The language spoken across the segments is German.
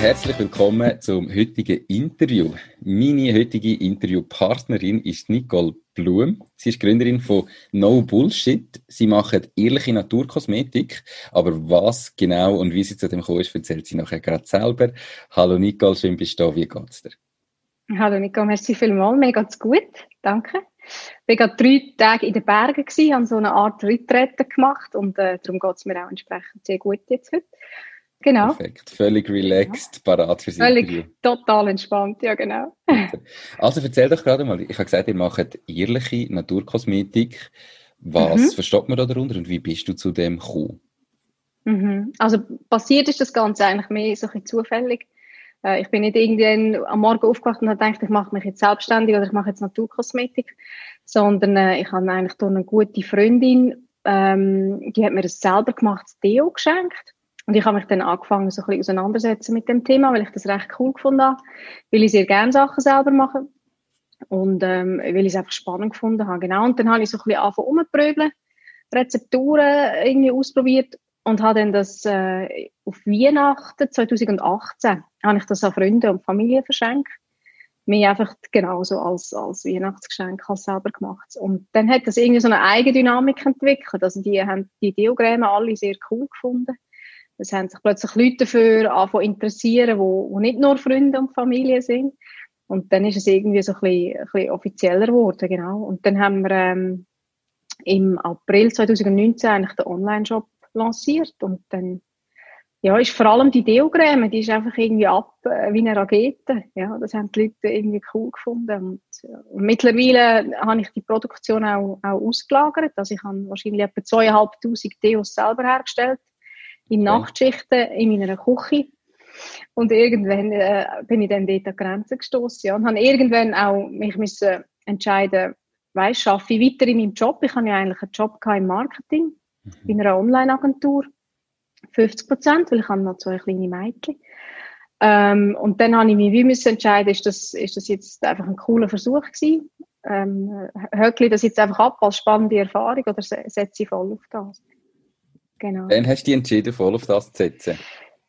Herzlich willkommen zum heutigen Interview. Meine heutige Interviewpartnerin ist Nicole Blum. Sie ist Gründerin von No Bullshit. Sie macht ehrliche Naturkosmetik. Aber was genau und wie sie zu dem gekommen ist, erzählt sie nachher gerade selber. Hallo Nicole, schön bist du da. Wie geht's dir? Hallo Nico, merci vielmals. Mir geht's gut. Danke. Ich war gerade drei Tage in den Bergen, gewesen, habe so eine Art Retrette gemacht und äh, darum geht es mir auch entsprechend sehr gut jetzt heute. Genau. Perfekt. Völlig relaxed, ja. parat fürs Völlig Interview. total entspannt, ja genau. also erzähl doch gerade mal, ich habe gesagt, ihr macht ehrliche Naturkosmetik. Was mhm. versteht man da darunter und wie bist du zu dem gekommen? Mhm. Also passiert ist das Ganze eigentlich mehr so ein bisschen zufällig. Äh, ich bin nicht irgendwann am Morgen aufgewacht und habe gedacht, ich mache mich jetzt selbstständig oder ich mache jetzt Naturkosmetik, sondern äh, ich habe eigentlich durch eine gute Freundin, ähm, die hat mir das selber gemachtes Deo geschenkt. Und ich habe mich dann angefangen, so ein bisschen auseinandersetzen mit dem Thema, weil ich das recht cool gefunden habe, weil ich sehr gerne Sachen selber mache und ähm, weil ich es einfach spannend gefunden habe. Genau. Und dann habe ich so ein bisschen angefangen rumzupröbeln, Rezepturen irgendwie ausprobiert und habe dann das äh, auf Weihnachten 2018 habe ich das an Freunde und Familie verschenkt. Mir einfach genauso als, als Weihnachtsgeschenk als selber gemacht. Und dann hat das irgendwie so eine Eigendynamik entwickelt. Also die haben die Diagramme alle sehr cool gefunden. Es haben sich plötzlich Leute dafür angefangen interessieren, wo, wo nicht nur Freunde und Familie sind. Und dann ist es irgendwie so ein bisschen, ein bisschen offizieller geworden, genau. Und dann haben wir ähm, im April 2019 eigentlich den Online-Shop lanciert und dann ja, ist vor allem die Deocreme, die ist einfach irgendwie ab äh, wie eine Rakete. Ja, das haben die Leute irgendwie cool gefunden. Und, und mittlerweile habe ich die Produktion auch, auch ausgelagert. Also ich habe wahrscheinlich etwa zweieinhalbtausend Deos selber hergestellt. In okay. Nachtschichten in meiner Küche. Und irgendwann äh, bin ich dann dort an Grenzen gestoßen ja, und habe irgendwann auch mich müssen entscheiden, weißt, schaffe ich weiter in meinem Job? Ich habe ja eigentlich einen Job im Marketing mhm. in einer Online-Agentur. 50 Prozent, weil ich habe noch zwei kleine Mädchen. Ähm, und dann habe ich mich wie müssen entscheiden, ist das, ist das jetzt einfach ein cooler Versuch gewesen? Ähm, höckle das jetzt einfach ab als spannende Erfahrung oder setze ich voll auf das? Genau. Dann hast du dich entschieden, voll auf das zu setzen?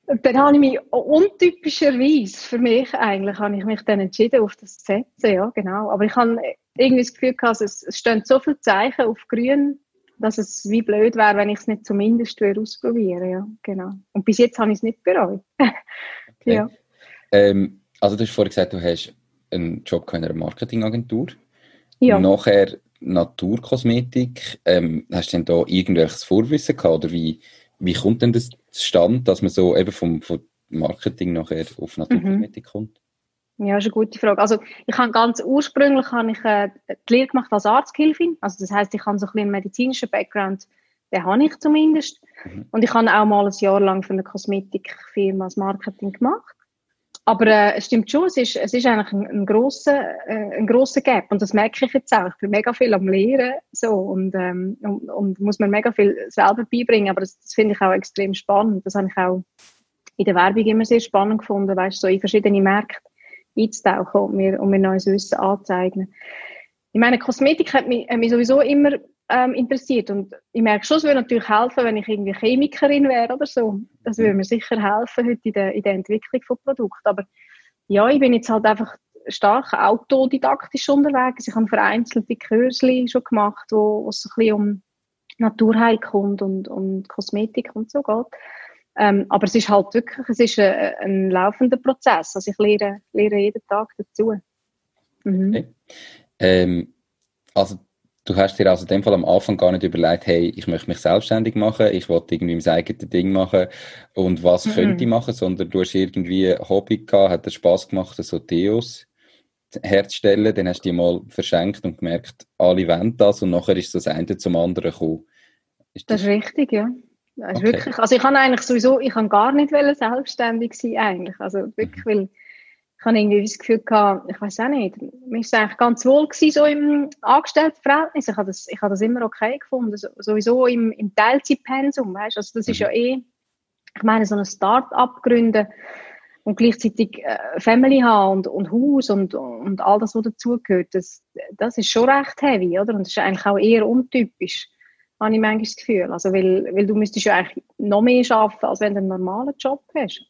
Dann habe ich mich untypischerweise für mich eigentlich, habe ich mich dann entschieden, auf das zu setzen, ja, genau. Aber ich habe irgendwie das Gefühl gehabt, es, es stehen so viele Zeichen auf grün, dass es wie blöd wäre, wenn ich es nicht zumindest ausprobieren ja, genau. Und bis jetzt habe ich es nicht bereut. okay. ja. Ähm, also du hast vorhin gesagt, du hast einen Job in einer Marketingagentur. Ja. Nachher Naturkosmetik. Ähm, hast du denn da irgendwelches Vorwissen gehabt? Oder wie, wie kommt denn das zustande, dass man so eben vom, vom Marketing nachher auf Naturkosmetik mhm. kommt? Ja, das ist eine gute Frage. Also ich habe ganz ursprünglich habe ich äh, die Lehre gemacht als Arzthilfin. Also das heißt, ich habe so ein bisschen einen medizinischen Background, den habe ich zumindest. Mhm. Und ich habe auch mal ein Jahr lang für eine Kosmetikfirma das Marketing gemacht. Aber äh, es stimmt schon, es ist, es ist eigentlich ein, ein grosser, äh, ein grosser Gap. Und das merke ich jetzt auch. Ich bin mega viel am Lehren so, und, ähm, und, und muss mir mega viel selber beibringen. Aber das, das finde ich auch extrem spannend. Das habe ich auch in der Werbung immer sehr spannend gefunden, weißt so in verschiedene Märkte einzutauchen und mir, um mir neues Wissen anzueignen. Ich meine, Kosmetik hat mich, hat mich sowieso immer ähm, interessiert und ich merke schon, es würde natürlich helfen, wenn ich irgendwie Chemikerin wäre oder so. Das würde mir sicher helfen heute in der, in der Entwicklung von Produkten. Aber ja, ich bin jetzt halt einfach stark autodidaktisch unterwegs. Ich habe vereinzelte Kurse schon gemacht, wo, es ein bisschen um Naturheilkunde und, und Kosmetik und so geht. Ähm, aber es ist halt wirklich, es ist ein, ein laufender Prozess. Also ich lehre, lehre jeden Tag dazu. Mhm. Okay. Ähm, also du hast dir also in dem Fall am Anfang gar nicht überlegt, hey, ich möchte mich selbstständig machen, ich wollte irgendwie mein eigenes Ding machen und was mhm. könnte ich machen, sondern du hast irgendwie ein Hobby gehabt, hat dir Spass gemacht, so Theos herzustellen, dann hast du die mal verschenkt und gemerkt, alle wollen das und nachher ist das eine zum anderen gekommen. Ist das, das ist richtig, ja. Also, okay. wirklich, also ich kann eigentlich sowieso, ich kann gar nicht selbstständig sein eigentlich. Also wirklich, mhm. weil ich habe irgendwie das Gefühl gehabt, ich weiß auch nicht, mir ist eigentlich ganz wohl gewesen, so im Angestelltenverhältnis. Ich habe das, ich habe das immer okay gefunden, so, sowieso im, im Teilzeitpensum, weißt Also das ist ja mhm. eh, ich meine, so ein Start-up gründen und gleichzeitig äh, Family haben und, und Haus und, und all das, was dazugehört, das, das ist schon recht heavy, oder? Und das ist eigentlich auch eher untypisch, habe ich manchmal das Gefühl. Also, weil, weil du müsstest ja eigentlich noch mehr arbeiten, als wenn du einen normalen Job hast.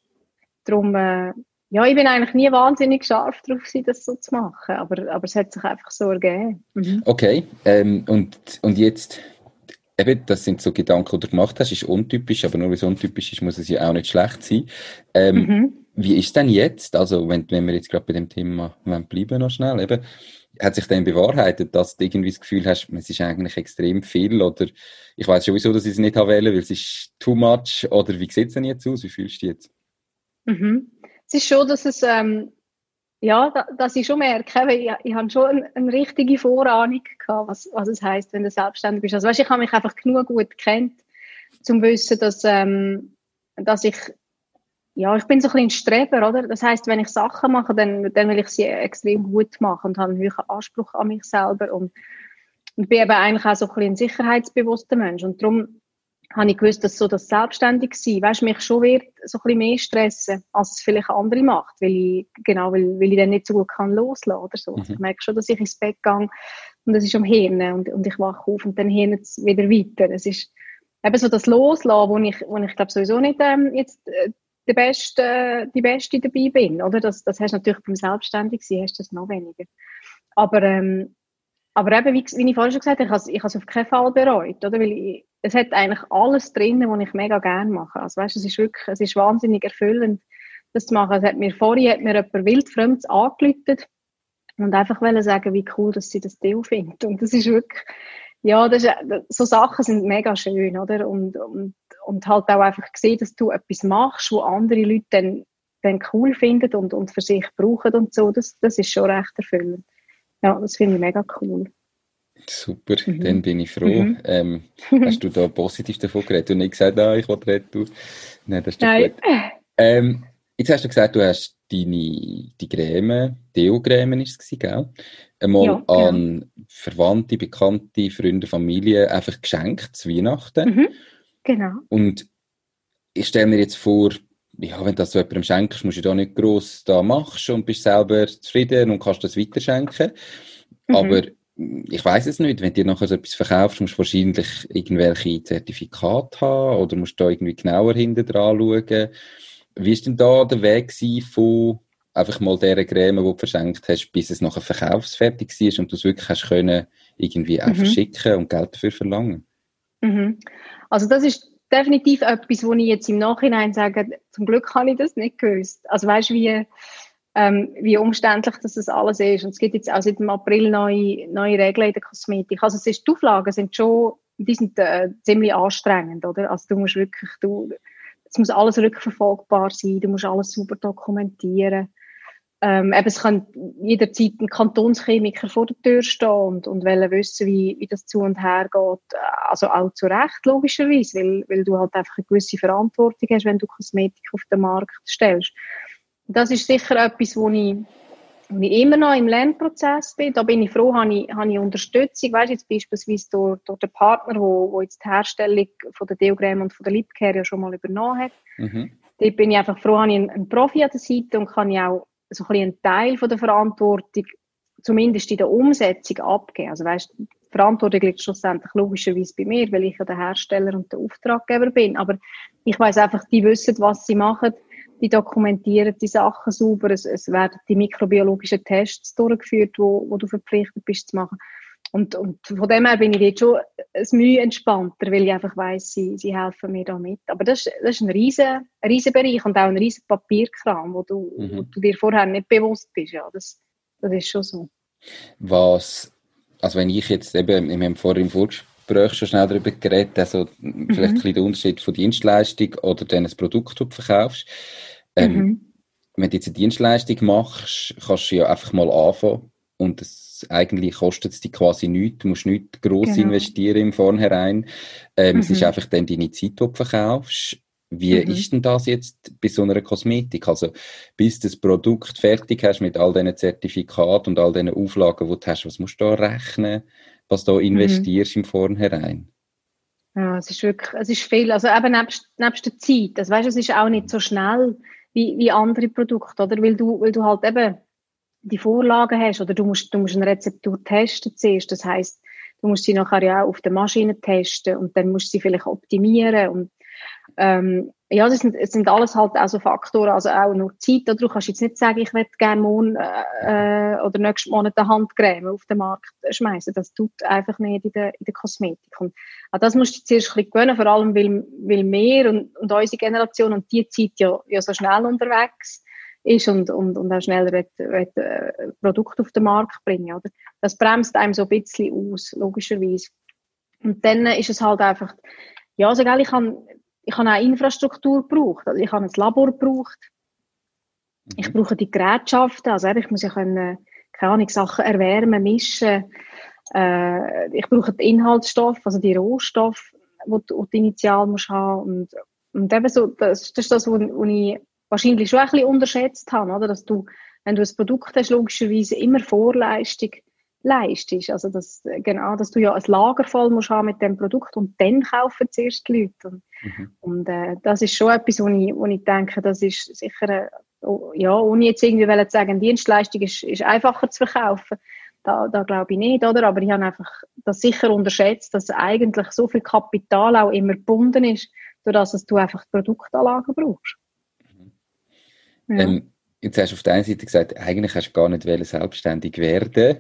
Darum, äh, ja, ich bin eigentlich nie wahnsinnig scharf darauf das so zu machen, aber, aber es hat sich einfach so ergeben. Mhm. Okay, ähm, und, und jetzt, eben, das sind so Gedanken, die du gemacht hast, ist untypisch, aber nur weil es untypisch ist, muss es ja auch nicht schlecht sein. Ähm, mhm. Wie ist es denn jetzt, also wenn, wenn wir jetzt gerade bei dem Thema bleiben noch schnell, eben, hat sich dann bewahrheitet, dass du irgendwie das Gefühl hast, es ist eigentlich extrem viel oder ich weiß sowieso, dass ich es nicht wählen weil es ist too much oder wie sieht es denn jetzt aus, wie fühlst du dich jetzt? Mhm es ist schon, dass es, ähm, ja, da, dass ich schon merke, ich, ich habe schon eine, eine, richtige Vorahnung gehabt, was, was es heißt, wenn du selbstständig bist. Also weißt, ich habe mich einfach genug gut kennt, zum wissen, dass, ähm, dass ich, ja, ich bin so ein bisschen ein Streber, oder? Das heißt, wenn ich Sachen mache, dann, dann will ich sie extrem gut machen und habe einen hohen Anspruch an mich selber und, und bin eben eigentlich auch so ein bisschen ein sicherheitsbewusster Mensch und darum habe ich gewusst, dass so das selbstständig sein, weißt, mich schon wird so ein bisschen mehr stressen, als es vielleicht andere macht, weil ich, genau, weil, weil ich dann nicht so gut kann loslassen oder so. Mhm. Also ich merke schon, dass ich ins Bett gehe und es ist am Hirn und, und ich wache auf und dann hirnt es wieder weiter. Es ist eben so das Loslassen, wo ich, wo ich glaube sowieso nicht ähm, jetzt äh, der Beste, die Beste dabei bin, oder? Das, das hast du natürlich beim Selbstständigsein, hast du das noch weniger. Aber, ähm, aber eben, wie, wie ich vorhin schon gesagt habe, ich habe, ich habe es auf keinen Fall bereut, oder? Weil ich, es hat eigentlich alles drin, was ich mega gerne mache. Also weißt, es ist wirklich, es ist wahnsinnig erfüllend, das zu machen. Es hat mir vorhin hat mir jemand wildfremds angelötet und einfach wollen sagen, wie cool, dass sie das Deal findet. Und das ist wirklich, ja, das ist, so Sachen sind mega schön, oder? Und, und, und halt auch einfach gesehen, dass du etwas machst, wo andere Leute dann, dann cool finden und, und für sich brauchen und so. Das, das ist schon recht erfüllend. Ja, das finde ich mega cool. Super, mhm. dann bin ich froh. Mhm. Ähm, hast du da positiv davon geredet und nicht gesagt, ah, ich will retour? Nein, das ist doch Nein. gut. Ähm, jetzt hast du gesagt, du hast deine die Creme, Deo-Creme ist es, gell? Einmal ja, genau. an Verwandte, Bekannte, Freunde, Familie einfach geschenkt zu Weihnachten. Mhm. Genau. Und ich stelle mir jetzt vor, ja, wenn du das so jemandem schenkst, musst du da nicht gross da machst und bist selber zufrieden und kannst das weiterschenken. Mhm. Aber ich weiß es nicht, wenn du nachher so etwas verkaufst, musst du wahrscheinlich irgendwelche Zertifikate haben oder musst du da irgendwie genauer hinten dran schauen. Wie ist denn da der Weg von einfach mal dieser Creme, die du verschenkt hast, bis es nachher verkaufsfertig war und du es wirklich hast können, irgendwie auch mhm. verschicken und Geld dafür verlangen? Mhm. Also das ist definitiv etwas, wo ich jetzt im Nachhinein sage, zum Glück habe ich das nicht gewusst. Also weißt du, wie ähm, wie umständlich das alles ist. Und es gibt jetzt auch seit dem April neue, neue Regeln in der Kosmetik. Also es ist, die Auflagen sind schon, die sind äh, ziemlich anstrengend, oder? Also du musst wirklich, du, es muss alles rückverfolgbar sein, du musst alles super dokumentieren. Ähm, eben, es kann jederzeit ein Kantonschemiker vor der Tür stehen und, und wollen wissen, wie, wie das zu und her geht. Also auch zu Recht, logischerweise, weil, weil du halt einfach eine gewisse Verantwortung hast, wenn du Kosmetik auf den Markt stellst das ist sicher etwas, wo ich, wo ich immer noch im Lernprozess bin. Da bin ich froh, habe ich, habe ich Unterstützung, weißt jetzt beispielsweise durch, durch den Partner, wo, wo jetzt die Herstellung von der Deogram und von der Lipcare ja schon mal übernommen hat. Mhm. Dort bin ich einfach froh, habe ich einen, einen Profi an der Seite und kann ich auch so ein bisschen einen Teil von der Verantwortung zumindest in der Umsetzung abgeben. Also weißt, die Verantwortung liegt schlussendlich logischerweise bei mir, weil ich ja der Hersteller und der Auftraggeber bin. Aber ich weiß einfach, die wissen, was sie machen die dokumentieren die Sachen sauber, es, es werden die mikrobiologischen Tests durchgeführt, wo, wo du verpflichtet bist zu machen. Und, und von dem her bin ich jetzt schon ein Mühe entspannter, weil ich einfach weiss, sie, sie helfen mir da mit. Aber das, das ist ein riesen, riesen Bereich und auch ein riesen Papierkram, wo du, mhm. wo du dir vorher nicht bewusst bist. Ja, das, das ist schon so. Was, also wenn ich jetzt eben, wir haben vorhin im Vorgespräch schon schnell darüber geredet, also mhm. vielleicht ein bisschen der Unterschied von Dienstleistung oder dann ein Produkt, das du verkaufst. Ähm, mhm. Wenn du jetzt eine Dienstleistung machst, kannst du ja einfach mal anfangen und es. Eigentlich kostet es dich quasi nichts. Du musst nicht gross genau. investieren im Vornherein. Ähm, mhm. Es ist mhm. einfach dann deine Zeit, die du verkaufst. Wie mhm. ist denn das jetzt bei so einer Kosmetik? Also, bis du das Produkt fertig hast mit all diesen Zertifikaten und all diesen Auflagen, die du hast, was musst du da rechnen, was du mhm. investierst mhm. im Vornherein? Ja, es ist wirklich, es ist viel. Also eben nebst, nebst der Zeit. Also weißt, es ist auch nicht so schnell wie, wie andere Produkte, oder? Weil du, weil du halt eben die Vorlagen hast, oder du musst, du musst eine Rezeptur testen zuerst. Das heißt, du musst sie nachher ja auch auf der Maschine testen und dann musst du sie vielleicht optimieren und ähm, ja, das sind, das sind alles halt auch so Faktoren, also auch nur Zeit. Du kannst jetzt nicht sagen, ich möchte gerne morgen äh, oder nächsten Monat eine Handcreme auf den Markt schmeißen. Das tut einfach nicht in der, in der Kosmetik. Und auch das musst du zuerst ein bisschen gewöhnen, vor allem weil, weil wir und, und unsere Generation und die Zeit ja, ja so schnell unterwegs ist und, und, und auch schneller will, will, äh, Produkte auf den Markt bringen. Oder? Das bremst einem so ein bisschen aus, logischerweise. Und dann ist es halt einfach, ja, also, gell, ich habe ich habe auch Infrastruktur gebraucht. Also ich habe ein Labor gebraucht. Mhm. Ich brauche die Gerätschaften. Also ich muss ja können, keine Ahnung, Sachen erwärmen, mischen. Äh, ich brauche den Inhaltsstoff, also die Rohstoffe, die du, die initial musst haben. Und, und eben so, das, das ist das, was ich wahrscheinlich schon ein bisschen unterschätzt habe, oder? Dass du, wenn du ein Produkt hast, logischerweise immer Vorleistung leistest. Also, dass, genau, dass du ja ein Lager voll musst haben mit dem Produkt und dann kaufen zuerst die Leute. Und, mhm. und äh, das ist schon etwas, wo ich, wo ich denke, das ist sicher, äh, ja, ohne jetzt irgendwie zu sagen, Dienstleistung ist, ist einfacher zu verkaufen. Da, da glaube ich nicht, oder? Aber ich habe einfach das sicher unterschätzt, dass eigentlich so viel Kapital auch immer gebunden ist, durch dass du einfach Produktanlagen brauchst. Mhm. Ja. Ähm, Jetzt hast du auf der einen Seite gesagt, eigentlich hast du gar nicht selbstständig werden.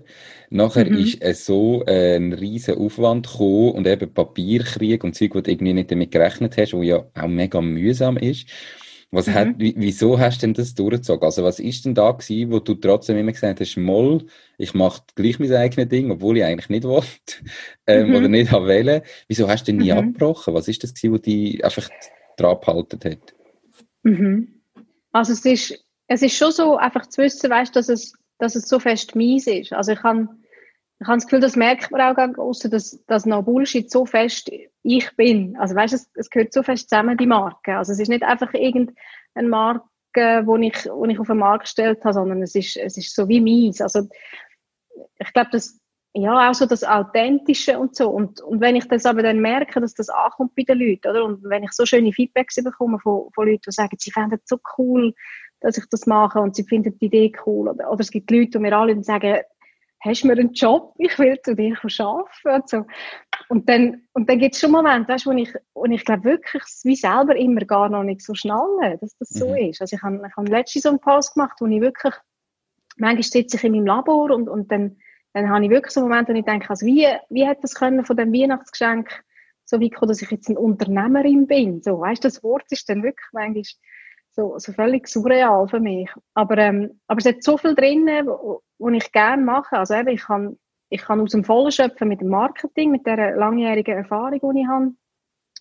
Nachher mhm. ist es so äh, ein riesen Aufwand gekommen und eben Papierkrieg und Zeug, wo du irgendwie nicht damit gerechnet hast, wo ja auch mega mühsam ist. Was mhm. hat, wieso hast du denn das durchgezogen? Also was ist denn da gewesen, wo du trotzdem immer gesagt hast, Moll, ich mache gleich mein eigenes Ding, obwohl ich eigentlich nicht wollte ähm, mhm. oder nicht haben wollen. Wieso hast du denn nie mhm. abgebrochen? Was ist das gewesen, was dich einfach dran behalten hat? Mhm. Also es ist es ist schon so, einfach zu wissen, weißt, dass es, dass es so fest mies ist. Also ich habe ich habe das Gefühl, das merkt man auch außer dass, dass noch Bullshit so fest ich bin. Also weißt, es, es gehört so fest zusammen, die Marke. Also es ist nicht einfach irgendeine Marke, wo ich, wo ich auf den Markt gestellt habe, sondern es ist, es ist so wie mies. Also ich glaube, das, ja, auch so das Authentische und so. Und, und wenn ich das aber dann merke, dass das ankommt bei den Leuten, oder? Und wenn ich so schöne Feedbacks bekomme von, von Leuten, die sagen, sie fänden es so cool, dass ich das mache und sie finden die Idee cool. Oder, oder es gibt Leute, die mir alle sagen, hast du mir einen Job? Ich will zu dir arbeiten. Und, so. und dann, und dann gibt es schon Momente, weißt, wo ich, wo ich glaube wirklich wie selber immer gar noch nicht so schnalle, dass das so mhm. ist. Also ich habe, ich habe letztens so einen Post gemacht, wo ich wirklich, manchmal sitze ich in meinem Labor und, und dann, dann habe ich wirklich so Momente, wo ich denke, also wie, wie hat das können von dem Weihnachtsgeschenk so weit kommen, dass ich jetzt eine Unternehmerin bin? So, weißt das Wort ist dann wirklich manchmal so, so völlig surreal für mich. Aber, ähm, aber es hat so viel drin, wo, wo ich gerne mache. Also eben, ich kann, ich kann aus dem Vollen schöpfen mit dem Marketing, mit der langjährigen Erfahrung, die ich habe.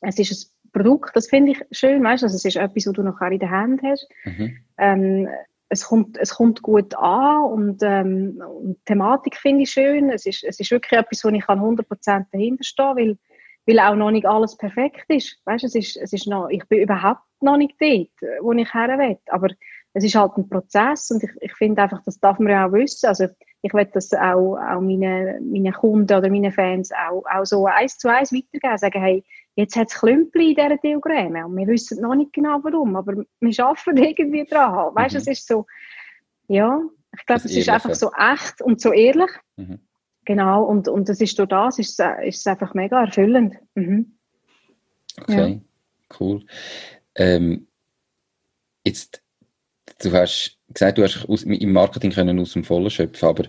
Es ist ein Produkt, das finde ich schön, weißt also es ist etwas, was du noch in der Hand hast. Mhm. Ähm, es kommt, es kommt gut an und, ähm, und die Thematik finde ich schön. Es ist, es ist wirklich etwas, wo ich 100% dahinter stehen weil weil auch noch nicht alles perfekt ist. Weißt, es ist, es ist noch, ich bin überhaupt noch nicht dort, wo ich her will. Aber es ist halt ein Prozess und ich, ich finde einfach, das darf man ja auch wissen. Also ich will das auch, auch meine, meine Kunden oder meine Fans auch, auch so eins zu eins weitergeben. Sagen, hey, jetzt hat es Klümpel in dieser Diagramme und wir wissen noch nicht genau warum, aber wir arbeiten irgendwie dran. Weißt, mhm. es ist so, ja, ich glaube, es ist einfach so echt und so ehrlich. Mhm. Genau, und, und das ist durch das, ist, ist es einfach mega erfüllend. Mhm. Okay, ja. cool. Ähm, jetzt, du hast gesagt, du hast aus, im Marketing können aus dem Vollen schöpfen, aber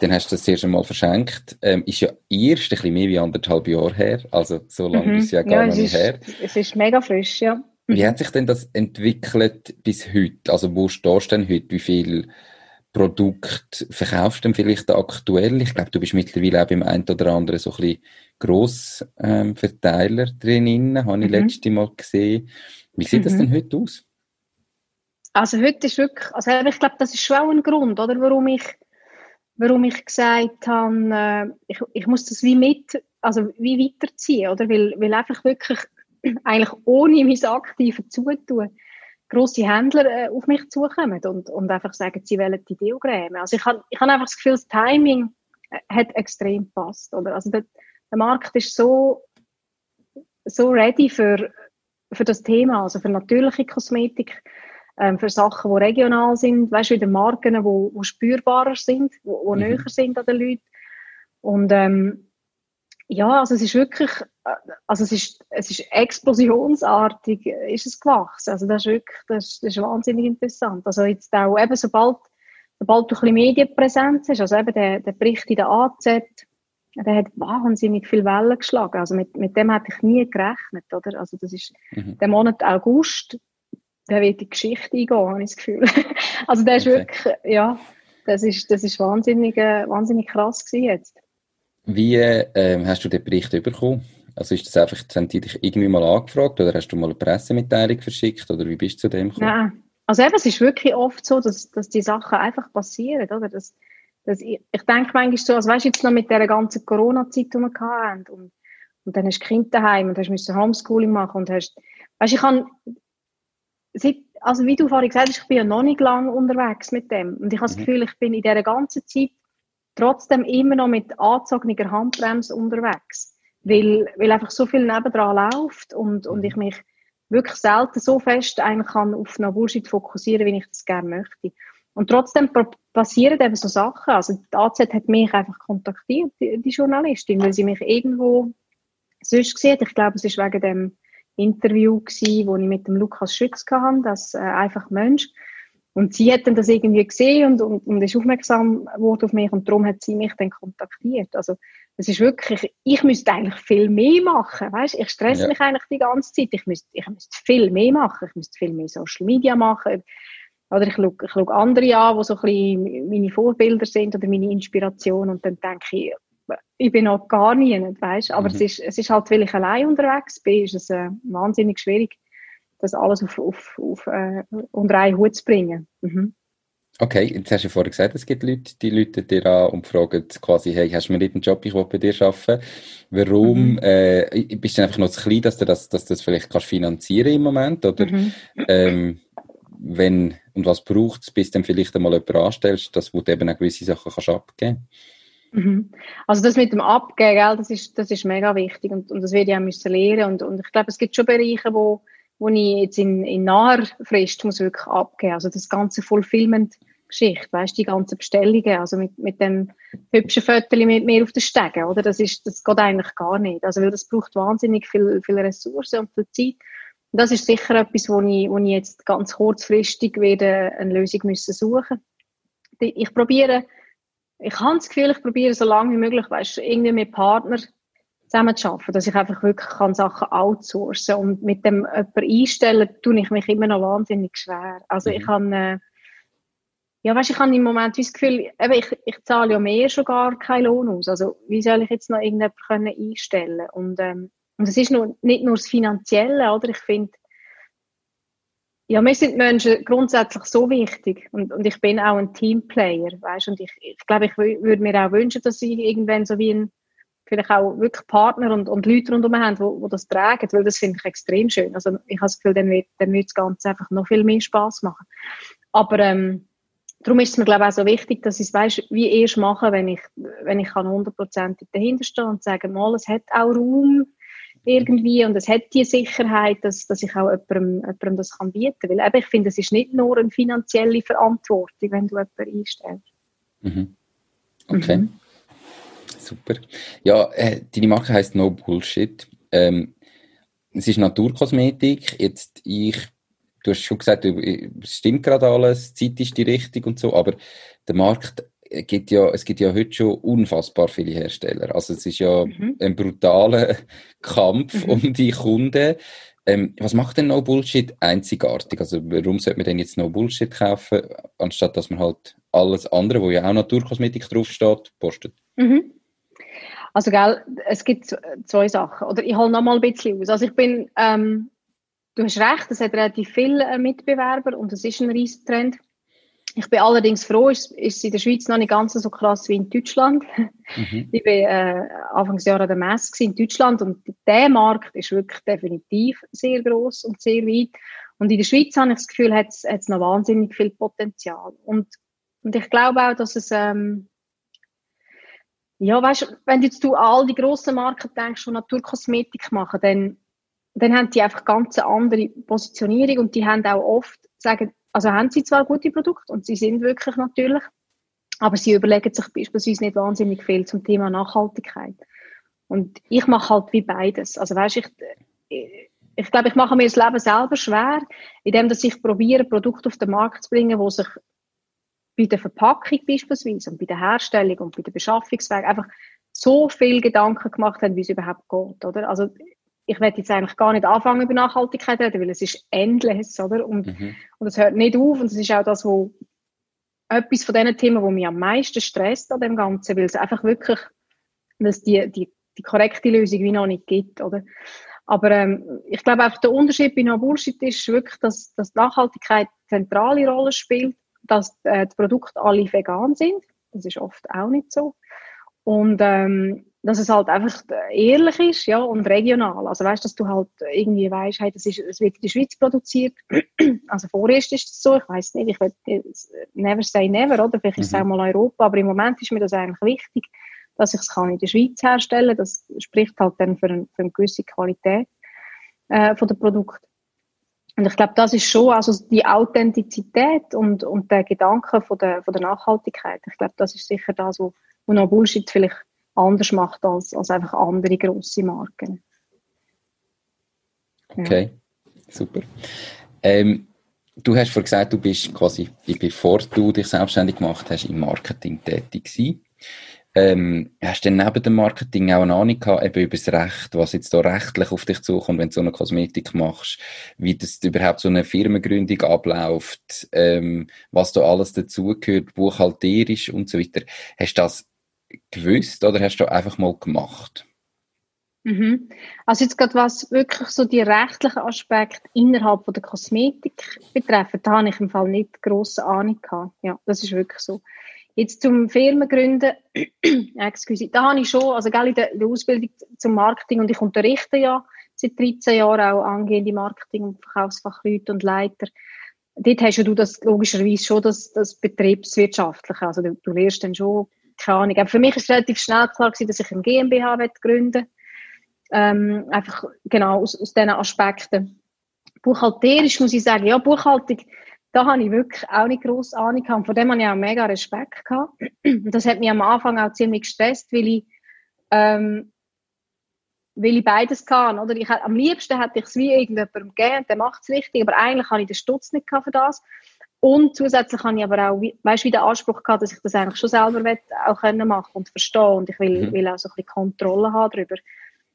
dann hast du das erst einmal verschenkt. Ähm, ist ja erst ein bisschen mehr wie anderthalb Jahre her, also so lange mhm. ist ja gar ja, nicht ist, her. Es ist mega frisch, ja. Wie hat sich denn das entwickelt bis heute? Also wo stehst du denn heute? Wie viel Produkt verkaufst du denn vielleicht aktuell? Ich glaube, du bist mittlerweile auch beim einen oder anderen so ein bisschen Grossverteiler ähm, drin, habe ich mhm. letztes Mal gesehen. Wie sieht mhm. das denn heute aus? Also heute ist wirklich, also ich glaube, das ist schon auch ein Grund, oder, warum ich, warum ich gesagt habe, äh, ich, ich muss das wie mit, also wie weiterziehen, oder? Weil, weil einfach wirklich eigentlich ohne mein aktives Zutun grosse Händler äh, auf mich zukommen und, und einfach sagen, sie wollen die Deogräme. Also ich habe ich hab einfach das Gefühl, das Timing äh, hat extrem gepasst, oder? Also der, der Markt ist so, so ready für, für das Thema, also für natürliche Kosmetik, ähm, für Sachen, die regional sind, weißt du, wieder Marken, die wo, wo spürbarer sind, die mhm. näher sind an den Leuten. Und ähm, ja, also es ist wirklich, also es ist, es ist explosionsartig, ist es gewachsen. Also das ist wirklich, das, das ist wahnsinnig interessant. Also jetzt auch eben, sobald, sobald du ein bisschen Medienpräsenz hast, also eben der, der Bericht in der AZ, der hat wahnsinnig viel Wellen geschlagen. Also mit, mit dem hätte ich nie gerechnet, oder? Also das ist mhm. der Monat August, der wird die Geschichte eingehen, habe ich das Gefühl. also der ist okay. wirklich, ja, das ist, das ist wahnsinnig, äh, wahnsinnig krass gewesen jetzt. Wie ähm, hast du den Bericht bekommen? Also ist das einfach, haben die dich irgendwie mal angefragt oder hast du mal eine Pressemitteilung verschickt oder wie bist du zu dem gekommen? Nein, also eben, es ist wirklich oft so, dass, dass die Sachen einfach passieren, oder? Das, das, ich, ich denke manchmal so, also weißt du, jetzt noch mit der ganzen Corona-Zeit, die wir hatten und, und dann hast du Kind daheim und hast müssen Homeschooling machen und hast, weißt du, ich kann, also wie du vorhin gesagt hast, ich bin ja noch nicht lange unterwegs mit dem und ich habe das mhm. Gefühl, ich bin in dieser ganzen Zeit trotzdem immer noch mit angezogener Handbremse unterwegs. Weil, weil einfach so viel nebendran läuft und, und ich mich wirklich selten so fest eigentlich kann auf eine Bullshit fokussieren, wie ich das gerne möchte. Und trotzdem passieren eben so Sachen. Also die AZ hat mich einfach kontaktiert, die, die Journalistin, weil sie mich irgendwo sonst gesehen hat. Ich glaube, es war wegen dem Interview gewesen, wo ich mit dem Lukas Schütz hatte, das äh, einfach Mensch. Und sie hat dann das irgendwie gesehen und, und, und ist aufmerksam geworden auf mich und darum hat sie mich dann kontaktiert. Also es ist wirklich, ich müsste eigentlich viel mehr machen, weißt? Ich stresse ja. mich eigentlich die ganze Zeit. Ich müsste, ich müsste viel mehr machen. Ich müsste viel mehr Social Media machen. Oder ich schaue, ich schaue andere an, die so ein bisschen meine Vorbilder sind oder meine Inspiration und dann denke ich, ich bin noch gar nie, weißt? Aber mhm. es, ist, es ist halt, weil ich allein unterwegs bin, ist es äh, wahnsinnig schwierig das alles auf, auf, auf, äh, unter einen Hut zu bringen. Mhm. Okay, jetzt hast du vorhin gesagt, es gibt Leute, die Leute dir an und fragen quasi, hey, hast du mir nicht einen Job, ich will bei dir arbeiten? Warum, mhm. äh, bist du einfach noch zu klein, dass du das, dass du das vielleicht kannst finanzieren im Moment? Oder, mhm. ähm, wenn, und was braucht es, bis du dann vielleicht einmal jemanden anstellst, dass du eben auch gewisse Sachen kannst abgeben mhm. Also das mit dem Abgeben, gell, das ist, das ist mega wichtig und, und das werde ich auch müssen lernen und, und ich glaube, es gibt schon Bereiche, wo wo ich jetzt in, in naher Frist muss wirklich abgeben. Also das ganze Fulfillment-Geschichte, weißt die ganzen Bestellungen, also mit, mit dem hübschen Viertel mit mir auf den Stegen, oder? Das ist, das geht eigentlich gar nicht. Also, weil das braucht wahnsinnig viel, viel Ressourcen und viel Zeit. Und das ist sicher etwas, wo ich, wo ich jetzt ganz kurzfristig werde eine Lösung müssen suchen. Ich probiere, ich habe das Gefühl, ich probiere so lange wie möglich, weißt irgendwie mit Partnern zusammen zu arbeiten, dass ich einfach wirklich kann Sachen outsourcen und mit dem jemanden einstellen, tue ich mich immer noch wahnsinnig schwer. Also mhm. ich habe, äh, ja weißt, ich habe im Moment das Gefühl, eben, ich, ich zahle ja mehr schon gar keinen Lohn aus, also wie soll ich jetzt noch irgendjemanden können einstellen und ähm, und es ist nur, nicht nur das Finanzielle, oder? Ich finde, ja, mir sind Menschen grundsätzlich so wichtig und, und ich bin auch ein Teamplayer, weißt und ich, ich glaube, ich würde mir auch wünschen, dass ich irgendwann so wie ein vielleicht auch wirklich Partner und, und Leute rundherum haben, die, die das tragen, weil das finde ich extrem schön. Also ich habe das Gefühl, dann wird, dann wird das Ganze einfach noch viel mehr Spaß machen. Aber ähm, darum ist es mir glaube ich auch so wichtig, dass ich es weiss, wie erst machen, wenn ich, wenn ich hundertprozentig dahinter stehe und sage, mal, es hat auch Raum irgendwie und es hat die Sicherheit, dass, dass ich auch jemandem, jemandem das kann bieten kann. Weil eben, ich finde, es ist nicht nur eine finanzielle Verantwortung, wenn du jemanden einstellst. Mhm. Okay. Mhm. Super. Ja, äh, deine Marke heißt No Bullshit. Ähm, es ist Naturkosmetik. Jetzt ich, du hast schon gesagt, es stimmt gerade alles, die Zeit ist die richtig und so, aber der Markt gibt ja, es gibt ja heute schon unfassbar viele Hersteller. Also es ist ja mhm. ein brutaler Kampf mhm. um die Kunden. Ähm, was macht denn No Bullshit einzigartig? Also warum sollte man denn jetzt No Bullshit kaufen, anstatt dass man halt alles andere, wo ja auch Naturkosmetik draufsteht, postet? Mhm. Also, gell, es gibt zwei Sachen. Oder ich hole noch mal ein bisschen aus. Also, ich bin, ähm, du hast recht, es hat relativ viele äh, Mitbewerber und es ist ein riesen Trend. Ich bin allerdings froh, ist, ist in der Schweiz noch nicht ganz so krass wie in Deutschland. Mhm. Ich war äh, Anfangsjahr an der Messe in Deutschland und der Markt ist wirklich definitiv sehr groß und sehr weit. Und in der Schweiz habe ich das Gefühl, hat es noch wahnsinnig viel Potenzial. Und, und ich glaube auch, dass es, ähm, ja, weißt, wenn jetzt du all die grossen Marken denkst, die Naturkosmetik machen, dann, dann haben die einfach ganz andere Positionierung und die haben auch oft, sagen, also haben sie zwar gute Produkte und sie sind wirklich natürlich, aber sie überlegen sich beispielsweise nicht wahnsinnig viel zum Thema Nachhaltigkeit. Und ich mache halt wie beides. Also weißt, ich, ich glaube, ich mache mir das Leben selber schwer, indem dass ich probiere, Produkte auf den Markt zu bringen, wo sich bei der Verpackung beispielsweise und bei der Herstellung und bei der Beschaffungsweg einfach so viel Gedanken gemacht haben, wie es überhaupt geht, oder? Also ich werde jetzt eigentlich gar nicht anfangen über Nachhaltigkeit reden, weil es ist endless, oder? Und, mhm. und es hört nicht auf und es ist auch das, wo etwas von diesen Themen, wo mich am meisten stresst an dem Ganzen, weil es einfach wirklich, weil es die, die, die korrekte Lösung wie noch nicht gibt, oder? Aber ähm, ich glaube einfach, der Unterschied bei No Bullshit ist wirklich, dass, dass Nachhaltigkeit eine zentrale Rolle spielt, dass äh, die Produkte alle vegan sind. Das ist oft auch nicht so. Und ähm, dass es halt einfach ehrlich ist, ja, und regional. Also weißt, dass du halt irgendwie weißt, hey, das ist, es wird in der Schweiz produziert. also vorerst ist es so, ich weiß nicht, ich will never say never, oder? Vielleicht mhm. ist es mhm. auch mal Europa, aber im Moment ist mir das eigentlich wichtig, dass ich es kann in der Schweiz herstellen. Das spricht halt dann für, ein, für eine gewisse Qualität äh, von der Produkt. Und ich glaube, das ist schon also die Authentizität und, und der Gedanke von der, von der Nachhaltigkeit. Ich glaube, das ist sicher das, wo, wo noch Bullshit vielleicht anders macht als, als einfach andere grosse Marken. Okay, ja. super. Ähm, du hast vorhin gesagt, du bist quasi, bevor du dich selbstständig gemacht hast, im Marketing tätig gewesen. Ähm, hast du neben dem Marketing auch eine Ahnung gehabt, eben über das Recht, was jetzt da rechtlich auf dich zukommt, wenn du so eine Kosmetik machst, wie das überhaupt so eine Firmengründung abläuft, ähm, was da alles dazugehört, buchhalterisch und so weiter. Hast du das gewusst oder hast du einfach mal gemacht? Mhm. Also jetzt gerade was wirklich so die rechtlichen Aspekte innerhalb von der Kosmetik betreffen, da habe ich im Fall nicht grosse Ahnung gehabt. Ja, das ist wirklich so. Jetzt zum Firmengründen, excuse, da habe ich schon, also der, in der Ausbildung zum Marketing und ich unterrichte ja seit 13 Jahren auch angehende Marketing- und Verkaufsfachleute und Leiter. Dort hast du das logischerweise schon das, das Betriebswirtschaftliche, also du, du lernst dann schon keine Ahnung. Aber für mich ist relativ schnell klar gewesen, dass ich ein GmbH gründen ähm, Einfach genau aus, aus diesen Aspekten. Buchhalterisch muss ich sagen, ja, Buchhaltung, da habe ich wirklich auch nicht grosse Ahnung gehabt. Von dem habe ich auch mega Respekt gehabt. Das hat mich am Anfang auch ziemlich gestresst, weil ich, ähm, weil ich beides kann. Oder ich, am liebsten hätte ich es wie irgendjemandem gegeben, der macht es richtig, aber eigentlich habe ich den Stutz nicht für das. Und zusätzlich habe ich aber auch, weißt du, wie den Anspruch gehabt, dass ich das eigentlich schon selber will, auch können machen und verstehen. Und ich will, mhm. will auch so ein bisschen Kontrolle haben darüber.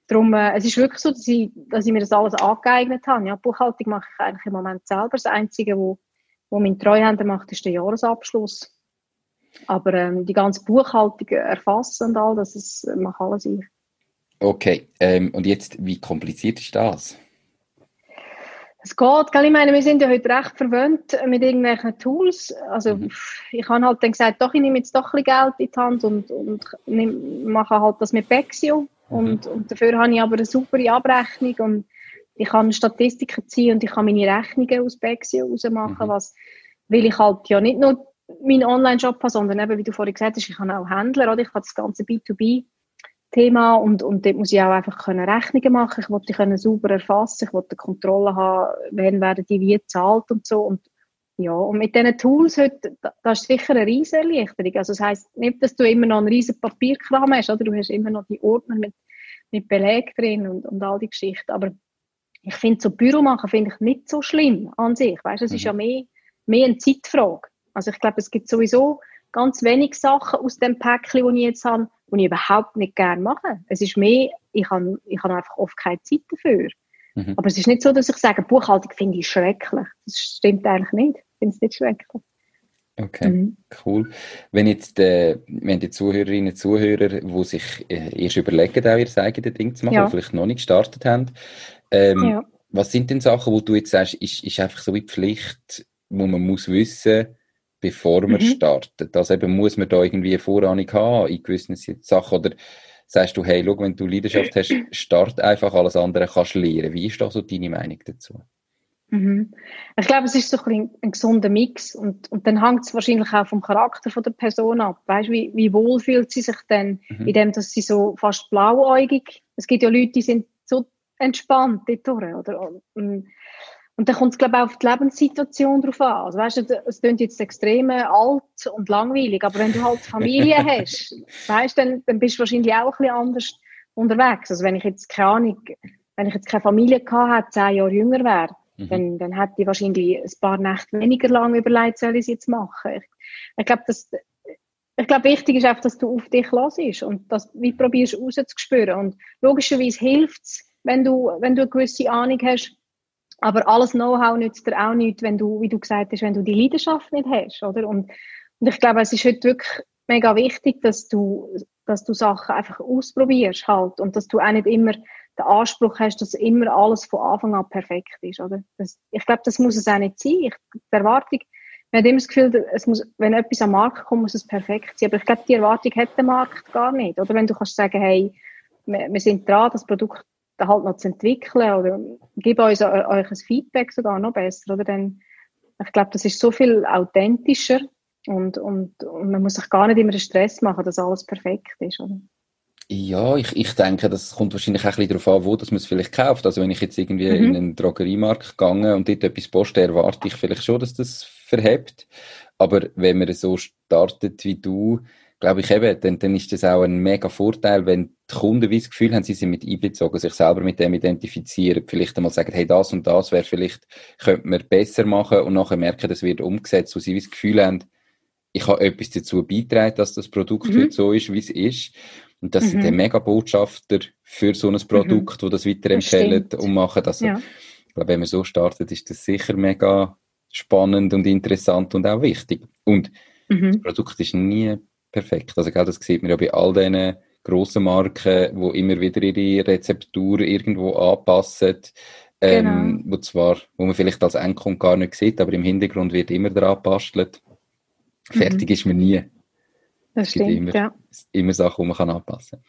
Darum, äh, es ist wirklich so, dass ich, dass ich mir das alles angeeignet habe. Ja, Buchhaltung mache ich eigentlich im Moment selber. Das Einzige, wo, wo mein Treuhänder macht, ist der Jahresabschluss. Aber ähm, die ganze Buchhaltung erfassen und all das, das mache alles ich. Okay, ähm, und jetzt, wie kompliziert ist das? Es geht, gell? ich meine, wir sind ja heute recht verwöhnt mit irgendwelchen Tools. Also mhm. ich habe halt dann gesagt, doch, ich nehme jetzt doch ein bisschen Geld in die Hand und, und nehm, mache halt das mit Bexio. Mhm. Und, und dafür habe ich aber eine super Abrechnung und ich kann Statistiken ziehen und ich kann meine Rechnungen aus Bexio rausmachen, mhm. was, weil ich halt ja nicht nur meinen Online-Shop habe, sondern eben, wie du vorhin gesagt hast, ich habe auch Händler, oder? ich habe das ganze B2B Thema und, und dort muss ich auch einfach können Rechnungen machen. Ich wollte die können sauber erfassen, ich wollte Kontrolle haben, wann werden die wie zahlt und so. Und ja, und mit diesen Tools heute, das ist sicher eine riesige Erleichterung. Also das heisst nicht, dass du immer noch einen riesen Papierkram hast, oder? Du hast immer noch die Ordner mit, mit Beleg drin und, und all die Geschichten. Aber ich finde, so Büro machen finde ich nicht so schlimm an sich. Weißt, es mhm. ist ja mehr, mehr eine Zeitfrage. Also ich glaube, es gibt sowieso ganz wenig Sachen aus dem Päckchen, das ich jetzt habe, die ich überhaupt nicht gerne mache. Es ist mehr, ich habe, ich habe einfach oft keine Zeit dafür. Mhm. Aber es ist nicht so, dass ich sage, Buchhaltung finde ich schrecklich. Das stimmt eigentlich nicht. Ich finde es nicht schrecklich. Okay, mhm. cool. Wenn jetzt äh, wenn die Zuhörerinnen und Zuhörer, die sich äh, erst überlegen, auch ihr eigenes Ding zu machen, ja. vielleicht noch nicht gestartet haben, ähm, ja. was sind denn Sachen, wo du jetzt sagst, ist, ist einfach so wie Pflicht, wo man muss wissen, bevor man mhm. startet? Also eben, muss man da irgendwie eine Vorahnung haben in gewissen Sachen oder sagst du, hey, schau, wenn du Leidenschaft hast, start einfach, alles andere kannst du lernen. Wie ist da so deine Meinung dazu? Mhm. Ich glaube, es ist so ein, ein gesunder Mix und, und dann hängt es wahrscheinlich auch vom Charakter von der Person ab. Weißt wie, wie wohl fühlt sie sich denn, mhm. in dem, dass sie so fast blauäugig, es gibt ja Leute, die sind so entspannt dort oder? Und, und dann kommt es, glaube ich, auch auf die Lebenssituation drauf an. Also, weißt du, es klingt jetzt extrem alt und langweilig, aber wenn du halt Familie hast, weißt, dann, dann bist du wahrscheinlich auch ein bisschen anders unterwegs. Also, wenn ich jetzt keine Ahnung, wenn ich jetzt keine Familie gehabt hätte, zehn Jahre jünger wäre, Mhm. Dann, dann hätte ich wahrscheinlich ein paar Nächte weniger lang überlegt, soll ich es jetzt machen. Ich, ich glaube, das, ich glaube, wichtig ist einfach, dass du auf dich hörst und dass wie probierst rauszuspüren. Und logischerweise hilft es, wenn du, wenn du eine gewisse Ahnung hast, aber alles Know-how nützt dir auch nicht, wenn du, wie du gesagt hast, wenn du die Leidenschaft nicht hast, oder? Und, und ich glaube, es ist heute wirklich mega wichtig, dass du, dass du Sachen einfach ausprobierst halt und dass du auch nicht immer den Anspruch hast, dass immer alles von Anfang an perfekt ist, oder? Das, ich glaube, das muss es auch nicht sein. Ich, die Erwartung, man hat immer das Gefühl, es muss, wenn etwas am Markt kommt, muss es perfekt sein. Aber ich glaube, die Erwartung hat der Markt gar nicht. Oder wenn du kannst sagen, hey, wir, wir sind dran, das Produkt halt noch zu entwickeln oder gib uns euch ein Feedback sogar noch besser, oder? Dann, ich glaube, das ist so viel authentischer und, und, und man muss sich gar nicht immer den Stress machen, dass alles perfekt ist, oder? Ja, ich, ich denke, das kommt wahrscheinlich auch ein bisschen darauf an, wo dass man es vielleicht kauft. Also wenn ich jetzt irgendwie mhm. in einen Drogeriemarkt gehe und dort etwas poste, erwarte ich vielleicht schon, dass das verhebt. Aber wenn man so startet wie du, glaube ich eben, dann, dann ist das auch ein mega Vorteil, wenn die Kunden wie das Gefühl haben, sie sind mit einbezogen, sich selber mit dem identifizieren, vielleicht einmal sagen, hey, das und das wäre vielleicht, könnte man besser machen und nachher merken, das wird umgesetzt, wo sie wie das Gefühl haben, ich habe etwas dazu beitragen, dass das Produkt mhm. heute so ist, wie es ist. Und das mhm. sind dann mega Botschafter für so ein Produkt, mhm. wo das weiterempfehlen das und machen. Also, ja. ich glaube, wenn man so startet, ist das sicher mega spannend und interessant und auch wichtig. Und mhm. das Produkt ist nie perfekt. Also, das sieht man ja bei all diesen grossen Marken, wo immer wieder ihre Rezeptur irgendwo anpassen. Ähm, genau. wo zwar, wo man vielleicht als Endkunde gar nicht sieht, aber im Hintergrund wird immer dran gebastelt. Fertig mhm. ist man nie. Das stimmt, immer, ja. immer Sachen, die man kann anpassen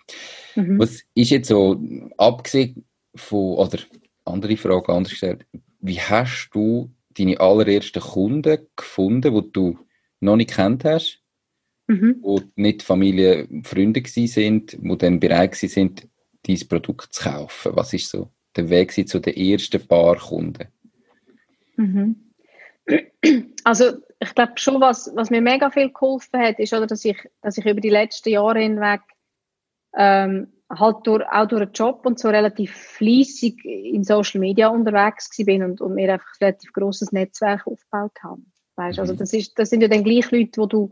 kann. Mhm. Was ist jetzt so, abgesehen von, oder andere Frage anders gestellt, wie hast du deine allerersten Kunden gefunden, die du noch nicht kennt hast, mhm. wo nicht Familie, Freunde sind, die dann bereit sind, dieses Produkt zu kaufen? Was ist so der Weg zu den ersten paar Kunden? Mhm. Also ich glaube schon, was, was mir mega viel geholfen hat, ist, oder, dass, ich, dass ich über die letzten Jahre hinweg ähm, halt durch, auch durch einen Job und so relativ fließig in Social Media unterwegs bin und, und mir einfach ein relativ grosses Netzwerk aufgebaut habe. Weißt? Also mhm. das, ist, das sind ja dann gleich Leute, wo du,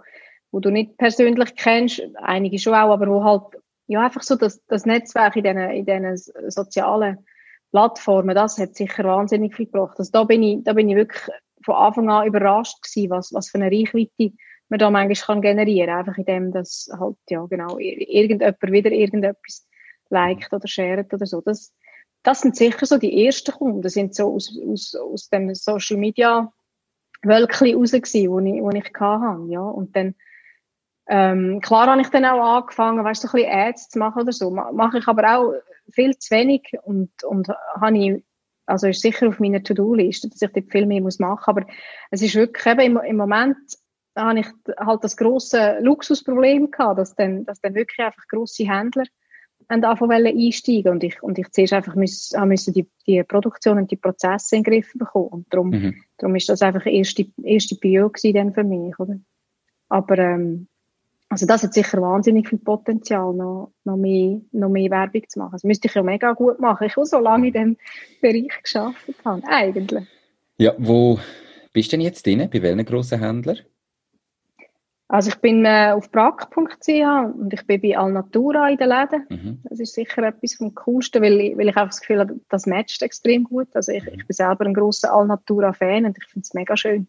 wo du nicht persönlich kennst, einige schon auch, aber wo halt ja einfach so das, das Netzwerk in diesen, in diesen sozialen Plattformen, das hat sicher wahnsinnig viel gebracht. Also da bin ich, da bin ich wirklich von Anfang an überrascht gewesen, was, was für eine Reichweite man da manchmal kann generieren kann. Einfach indem, dass halt, ja, genau, irgendjemand wieder irgendetwas liked oder shared oder so. Das, das sind sicher so die ersten Kunden. Das sind so aus, aus, aus dem Social Media Wölkchen raus gewesen, wo ich, wo ich hatte, ja. Und dann, ähm, klar habe ich dann auch angefangen, weißt du, so ein bisschen Ads zu machen oder so. Mache ich aber auch viel zu wenig und, und habe ich also ist sicher auf meiner To-Do-Liste, dass ich dort viel mehr machen muss. Aber es ist wirklich eben im, im Moment habe ich halt das große Luxusproblem gehabt, dass dann, dass dann wirklich einfach grosse Händler anfangen einsteigen und ich, und ich zuerst einfach müssen, müssen die, die Produktion und die Prozesse in den Griff bekommen. Und darum, mhm. darum ist das einfach erste, erste Bio gewesen für mich, oder? Aber, ähm, also das hat sicher wahnsinnig viel Potenzial, noch, noch, mehr, noch mehr Werbung zu machen. Das müsste ich ja mega gut machen. Ich habe so lange in diesem Bereich geschafft habe, eigentlich. Ja, wo bist du denn jetzt drin? Bei welchen grossen Händlern? Also ich bin äh, auf brack.ch und ich bin bei Alnatura in den Läden. Mhm. Das ist sicher etwas vom Coolsten, weil ich, weil ich einfach das Gefühl habe, das matcht extrem gut. Also ich, ich bin selber ein grosser Alnatura-Fan und ich finde es mega schön,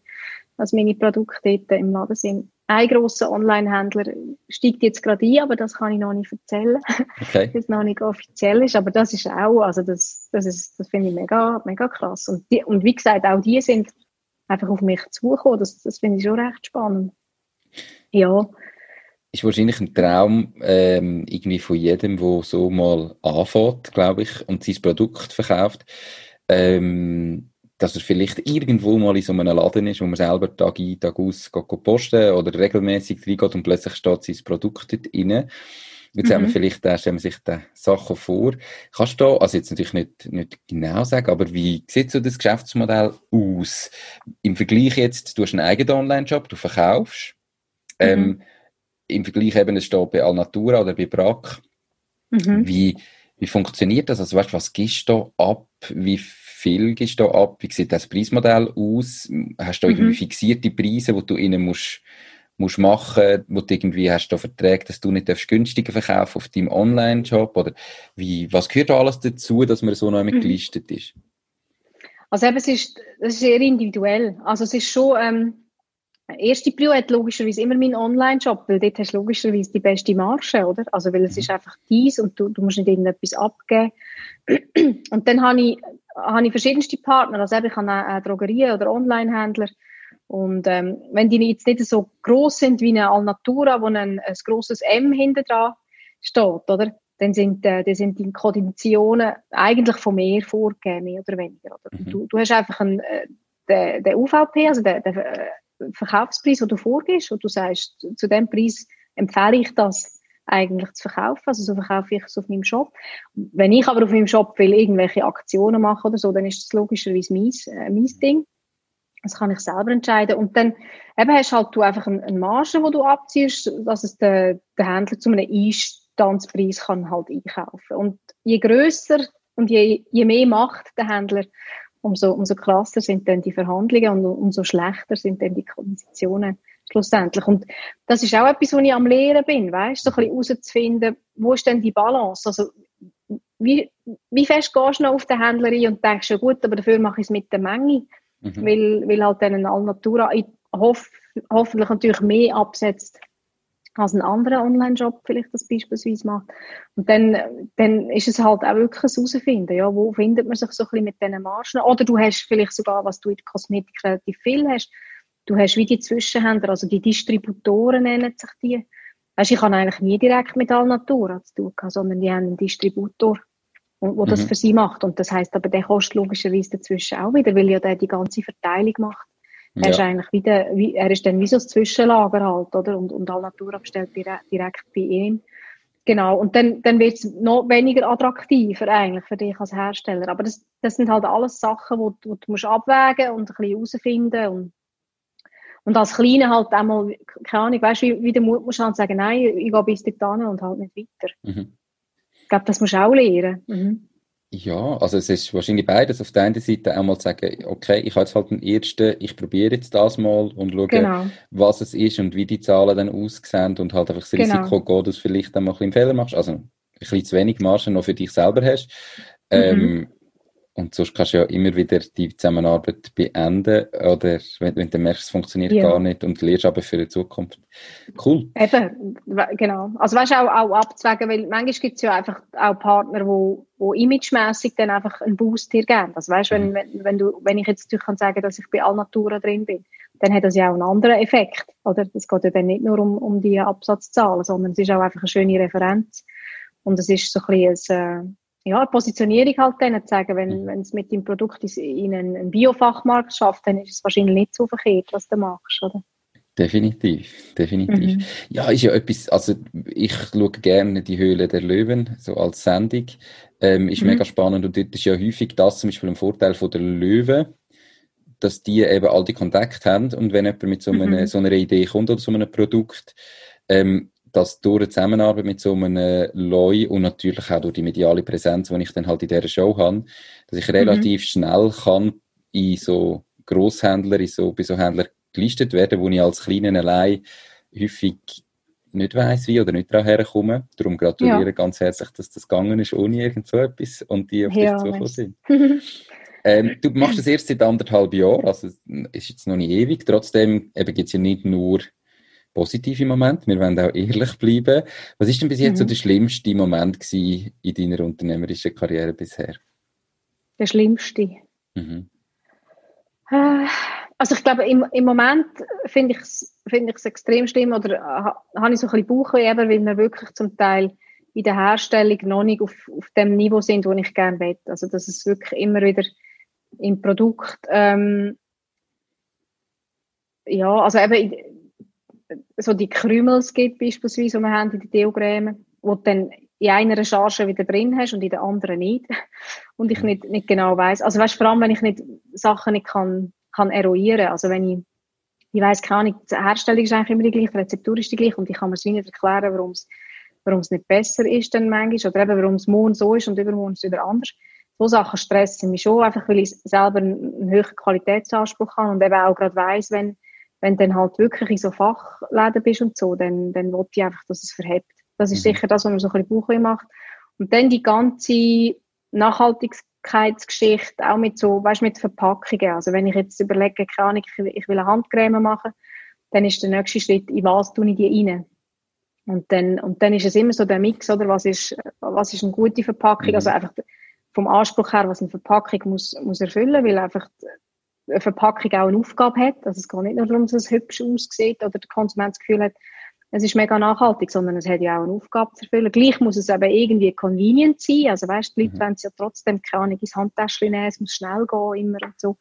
dass meine Produkte dort im Laden sind ein grosser Online-Händler steigt jetzt gerade ein, aber das kann ich noch nicht erzählen, okay. es noch nicht offiziell ist. Aber das ist auch, also das, das ist, das finde ich mega, mega krass. Und, die, und wie gesagt, auch die sind einfach auf mich zukommen. Das, das finde ich schon recht spannend. Ja. Ist wahrscheinlich ein Traum ähm, irgendwie von jedem, der so mal anfängt, glaube ich, und sein Produkt verkauft, ähm, dass er vielleicht irgendwo mal in so einem Laden ist, wo man selber Tag ein, Tag aus geht posten oder regelmäßig reingeht und plötzlich steht sein Produkt dort rein. Jetzt mhm. haben wir vielleicht, äh, stellen wir sich da Sachen vor. Kannst du, also jetzt natürlich nicht, nicht genau sagen, aber wie sieht so das Geschäftsmodell aus? Im Vergleich jetzt, du hast einen eigenen Online-Shop, du verkaufst. Mhm. Ähm, Im Vergleich eben, es steht bei Alnatura oder bei Brack. Mhm. Wie, wie funktioniert das? Also weißt, was gibst du ab? Wie viel gibst du ab? Wie sieht das Preismodell aus? Hast du irgendwie mhm. fixierte Preise, die du ihnen musst musst machen, wo du irgendwie hast du Verträge, dass du nicht günstiger verkaufen auf deinem Online-Shop oder wie, was gehört da alles dazu, dass man so noch mhm. gelistet ist? Also eben, es ist, es ist sehr individuell. Also es ist schon, ähm, erste Prio hat logischerweise immer mein Online-Shop, weil dort hast du logischerweise die beste Marge, oder? Also weil es mhm. ist einfach dies und du, du musst nicht irgendetwas abgeben. Und dann habe ich, habe ich verschiedenste Partner, also eben, ich habe eine Drogerie oder Online-Händler, und ähm, wenn die jetzt nicht so groß sind wie eine Alnatura, wo ein, ein grosses M hinter dran steht, oder? Dann sind, äh, dann sind die Konditionen eigentlich von mir vorgegeben, mehr oder weniger. Oder? Mhm. Du, du hast einfach einen, äh, den, den UVP, also den, den äh, Verkaufspreis, den du vorgibst, und du sagst, zu dem Preis empfehle ich das eigentlich zu verkaufen. Also so verkaufe ich es auf meinem Shop. Wenn ich aber auf meinem Shop will irgendwelche Aktionen machen oder so, dann ist das logischerweise mein, äh, mein Ding. Das kann ich selber entscheiden. Und dann eben hast halt du einfach eine, eine Marge, die du abziehst, dass es der, der Händler zu einem Einstandspreis kann halt einkaufen. Und je grösser und je, je mehr macht der Händler, umso, umso krasser sind dann die Verhandlungen und umso schlechter sind dann die Konditionen schlussendlich. Und das ist auch etwas, wo ich am Lehren bin, weißt, so ein bisschen herauszufinden, wo ist denn die Balance? Also, wie, wie fest gehst du noch auf den Händler ein und denkst, ja gut, aber dafür mache ich es mit der Menge. Mhm. Weil, weil halt dann ein Alnatura hoff, hoffentlich natürlich mehr absetzt als ein anderer Online-Shop vielleicht das beispielsweise macht. Und dann, dann ist es halt auch wirklich ein Herausfinden, ja, wo findet man sich so ein bisschen mit diesen Margen? Oder du hast vielleicht sogar, was du in der Kosmetik relativ viel hast, du hast wie die Zwischenhändler, also die Distributoren nennen sich die. Weißt, ich habe eigentlich nie direkt mit Alnatura zu tun, sondern die haben einen Distributor und wo mhm. das für sie macht. Und das heißt aber, der kostet logischerweise dazwischen auch wieder, weil ja der die ganze Verteilung macht. Er ja. ist eigentlich wieder, wie, er ist dann wie so das Zwischenlager halt, oder? Und, und Alnatura bestellt direkt, direkt bei ihm. Genau. Und dann, dann wird es noch weniger attraktiver eigentlich für dich als Hersteller. Aber das, das sind halt alles Sachen, wo, wo du musst abwägen und ein bisschen herausfinden und und als Kleine halt einmal, keine Ahnung, weißt du, wie, wie der Mut musst halt sagen, nein, ich gehe bis dorthin und halt nicht weiter. Mhm glaube, das musst du auch lernen. Mhm. Ja, also es ist wahrscheinlich beides. Auf der einen Seite einmal zu sagen, okay, ich habe jetzt halt den ersten, ich probiere jetzt das mal und schaue, genau. was es ist und wie die Zahlen dann aussehen und halt einfach das genau. Risiko gehen, dass du vielleicht dann mal ein bisschen Fehler machst. Also ein bisschen zu wenig Marge noch für dich selber hast. Mhm. Ähm, und sonst kannst du ja immer wieder die Zusammenarbeit beenden oder wenn, wenn du merkst, es funktioniert ja. gar nicht und lernst aber für die Zukunft. Cool. Eben, genau. Also weißt du, auch, auch abzuwägen, weil manchmal gibt es ja einfach auch Partner, wo, wo imagemässig dann einfach einen Boost dir geben. Also weißt mhm. wenn, wenn, du, wenn ich jetzt natürlich kann sagen, dass ich bei Alnatura drin bin, dann hat das ja auch einen anderen Effekt. Oder? Es geht ja dann nicht nur um, um die Absatzzahlen, sondern es ist auch einfach eine schöne Referenz. Und es ist so ein bisschen ein, äh, ja, Positionierung halt dann zu sagen, wenn, mhm. wenn es mit dem Produkt in einen, einen Biofachmarkt schafft, dann ist es wahrscheinlich nicht so verkehrt, was du machst, oder? Definitiv, definitiv. Mhm. Ja, ist ja etwas, also ich schaue gerne die Höhle der Löwen, so als Sendung. Ähm, ist mhm. mega spannend und dort ist ja häufig das zum Beispiel ein Vorteil von der Löwen, dass die eben all die Kontakte haben und wenn jemand mit so, einer, mhm. so einer Idee kommt oder so einem Produkt, ähm, dass durch die Zusammenarbeit mit so einem Loi und natürlich auch durch die mediale Präsenz, die ich dann halt in dieser Show habe, dass ich relativ mhm. schnell kann in so Grosshändler, in so, bei so Händlern gelistet werden, wo ich als Kleinen allein häufig nicht weiss, wie oder nicht daran herkomme. Darum gratuliere ja. ganz herzlich, dass das gegangen ist, ohne irgend so etwas und die auf ja, dich zugekommen sind. ähm, du machst das erst seit anderthalb Jahren, also ist jetzt noch nicht ewig. Trotzdem gibt es ja nicht nur positive Moment. Wir wollen auch ehrlich bleiben. Was ist denn bis jetzt mhm. so der schlimmste Moment gewesen in deiner unternehmerischen Karriere bisher? Der schlimmste? Mhm. Äh, also ich glaube, im, im Moment finde ich es find extrem schlimm oder äh, habe ich so ein bisschen Bauchweh, weil wir wirklich zum Teil in der Herstellung noch nicht auf, auf dem Niveau sind, wo ich gerne will. Also dass es wirklich immer wieder im Produkt ähm, ja, also eben so die Krümels gibt beispielsweise, die wir haben in den wo du dann in einer Charge wieder drin hast und in der anderen nicht. Und ich nicht, nicht genau weiß. Also weißt, vor allem, wenn ich nicht Sachen nicht kann, kann eruieren. Also wenn ich, ich weiss keine Ahnung, die Herstellung ist eigentlich immer die gleiche, die Rezeptur ist die gleiche und ich kann mir es nicht erklären, warum es, warum es nicht besser ist dann manchmal oder eben warum es morgen so ist und übermorgen ist es wieder anders. So Sachen stressen mich schon, einfach weil ich selber einen höheren Qualitätsanspruch habe und eben auch gerade weiss, wenn wenn du dann halt wirklich in so Fachläden bist und so, dann, dann wollte ich einfach, dass es verhebt. Das ist mhm. sicher das, was man so ein bisschen Bauchweh macht. Und dann die ganze Nachhaltigkeitsgeschichte, auch mit so, weißt mit Verpackungen. Also wenn ich jetzt überlege, keine Ahnung, ich, ich will eine Handcreme machen, dann ist der nächste Schritt, in was tue ich die rein? Und dann, und dann ist es immer so der Mix, oder? Was ist, was ist eine gute Verpackung? Mhm. Also einfach vom Anspruch her, was eine Verpackung muss, muss erfüllen, weil einfach eine Verpackung auch eine Aufgabe hat. Also es geht nicht nur darum, dass es hübsch aussieht oder der Konsument das Gefühl hat, es ist mega nachhaltig, sondern es hat ja auch eine Aufgabe zu erfüllen. Gleich muss es aber irgendwie convenient sein. Also weißt, die Leute mhm. wollen es ja trotzdem keine Ahnung, ins Handtäschchen nehmen, es muss schnell gehen, immer und so.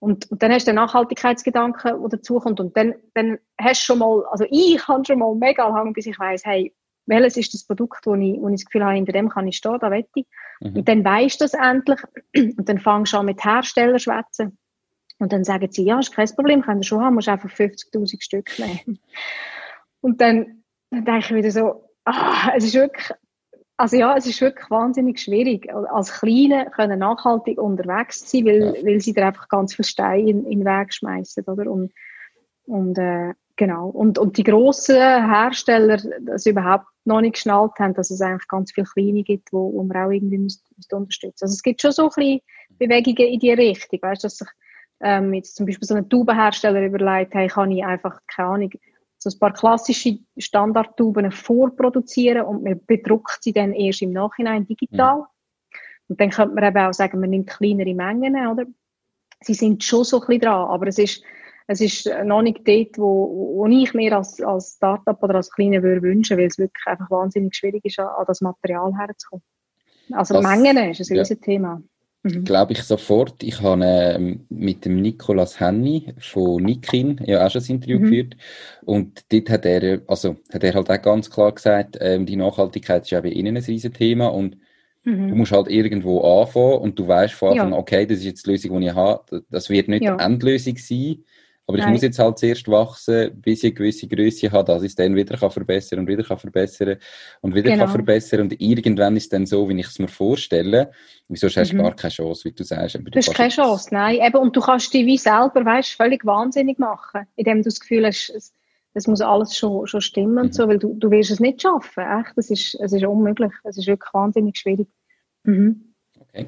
Und, und dann hast du den Nachhaltigkeitsgedanken, der dazukommt. Und dann, dann hast du schon mal, also ich habe schon mal mega lange, bis ich weiss, hey, welches ist das Produkt, wo ich, wo ich das Gefühl habe, hinter dem kann ich stehen, da wette ich. Mhm. Und dann weisst du das endlich. Und dann fangst du an mit Herstellern schwätzen. Und dann sagen sie, ja, ist kein Problem, können wir schon haben, musst einfach 50.000 Stück nehmen. Und dann, dann denke ich wieder so, ah, es ist wirklich, also ja, es ist wirklich wahnsinnig schwierig, als Kleine können nachhaltig unterwegs sein, weil, ja. weil sie da einfach ganz viel Steine in, in den Weg schmeißen, oder? Und, und äh, genau. Und, und die grossen Hersteller das überhaupt noch nicht geschnallt haben, dass es eigentlich ganz viele kleine gibt, wo, wo man auch irgendwie müsste, müsste unterstützen. Also es gibt schon so ein bisschen Bewegungen in die Richtung, weißt, dass sich ähm, jetzt zum Beispiel so ein Taubenhersteller überlegt, hey, kann ich einfach, keine Ahnung, so ein paar klassische Standardtuben vorproduzieren und man bedruckt sie dann erst im Nachhinein digital. Mhm. Und dann könnte man eben auch sagen, man nimmt kleinere Mengen, oder? Sie sind schon so ein bisschen dran, aber es ist, es ist noch nicht dort, wo, wo ich mir als, als Startup oder als Kleiner würde wünschen, weil es wirklich einfach wahnsinnig schwierig ist, an, an das Material herzukommen. Also das, Mengen ist ein ja. Thema. Mhm. Glaube ich sofort. Ich habe äh, mit dem Nicolas Henny von Nikin ja auch schon ein Interview mhm. geführt. Und dort hat er, also, hat er halt auch ganz klar gesagt, ähm, die Nachhaltigkeit ist ja bei Ihnen ein riesen Thema und mhm. du musst halt irgendwo anfangen und du weißt von Anfang, ja. okay, das ist jetzt die Lösung, die ich habe. Das wird nicht ja. die Endlösung sein. Aber Nein. ich muss jetzt halt zuerst wachsen, bis ich eine gewisse Größe habe, dass ich es dann wieder kann verbessern und wieder kann verbessern und wieder genau. kann verbessern. Und irgendwann ist es dann so, wie ich es mir vorstelle. Wieso hast du mhm. gar keine Chance, wie du sagst? Du, du hast keine Chance, nein. Eben, und du kannst dich wie selber, weißt, völlig wahnsinnig machen, indem du das Gefühl hast, es, es muss alles schon, schon stimmen mhm. und so, weil du, du wirst es nicht schaffen. Echt, das ist, es ist unmöglich. Es ist wirklich wahnsinnig schwierig. Mhm. Okay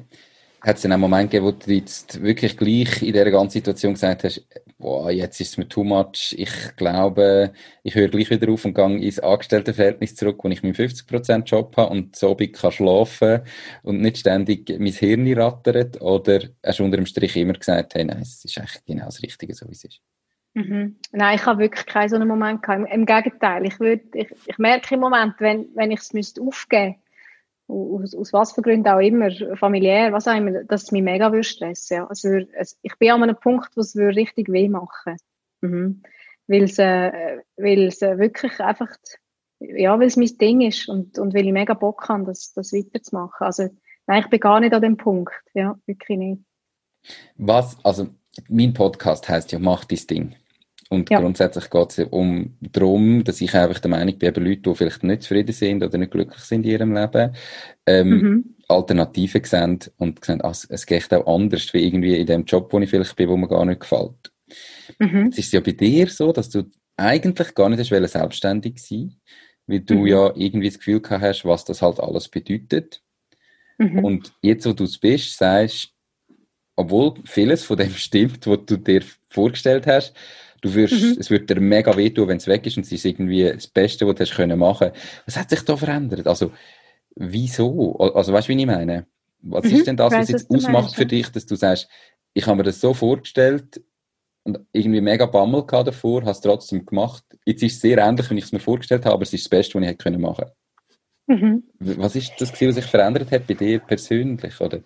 hat es dann einen Moment gegeben, wo du jetzt wirklich gleich in dieser ganzen Situation gesagt hast, boah, jetzt ist es mir too much, ich glaube, ich höre gleich wieder auf und gehe ins Angestelltenverhältnis zurück, wo ich meinen 50% Job habe und so bin kann schlafen und nicht ständig mein Hirn rattert, oder hast du unter dem Strich immer gesagt, hey, nein, es ist eigentlich genau das Richtige, so wie es ist? Mhm. Nein, ich habe wirklich keinen so einen Moment gehabt. Im, Gegenteil, ich, würde, ich, ich merke im Moment, wenn, wenn ich es müsste aufgeben aus, aus was für Gründen auch immer, familiär, was auch immer, dass es mich mega würde stressen. Ja. Also, ich bin an einem Punkt, wo es richtig weh machen mhm. Weil es, äh, weil es äh, wirklich einfach, ja, weil es mein Ding ist und, und weil ich mega Bock habe, das, das weiterzumachen. Also, nein, ich bin gar nicht an dem Punkt. Ja, wirklich nicht. Was, also, mein Podcast heißt ja, mach dein Ding. Und ja. grundsätzlich geht es um darum, dass ich einfach der Meinung bin, eben Leute, die vielleicht nicht zufrieden sind oder nicht glücklich sind in ihrem Leben, ähm, mhm. Alternativen sehen und sehen, ah, es geht auch anders, wie irgendwie in dem Job, wo ich vielleicht bin, wo mir gar nicht gefällt. Mhm. Jetzt ist es ja bei dir so, dass du eigentlich gar nicht hast selbstständig sein weil du mhm. ja irgendwie das Gefühl gehabt hast, was das halt alles bedeutet. Mhm. Und jetzt, wo du es bist, sagst, obwohl vieles von dem stimmt, was du dir vorgestellt hast, Du wirst, mhm. es wird dir mega wehtun, wenn es weg ist und es ist irgendwie das Beste, was du hast können machen. Was hat sich da verändert? Also, wieso? Also, weißt du, wie ich meine? Was mhm. ist denn das, was jetzt ausmacht für dich, dass du sagst, ich habe mir das so vorgestellt und irgendwie mega Bammel davor, habe es trotzdem gemacht. Jetzt ist es sehr ähnlich, wie ich es mir vorgestellt habe, aber es ist das Beste, was ich hätte machen können. Mhm. Was ist das, was sich verändert hat bei dir persönlich? Oder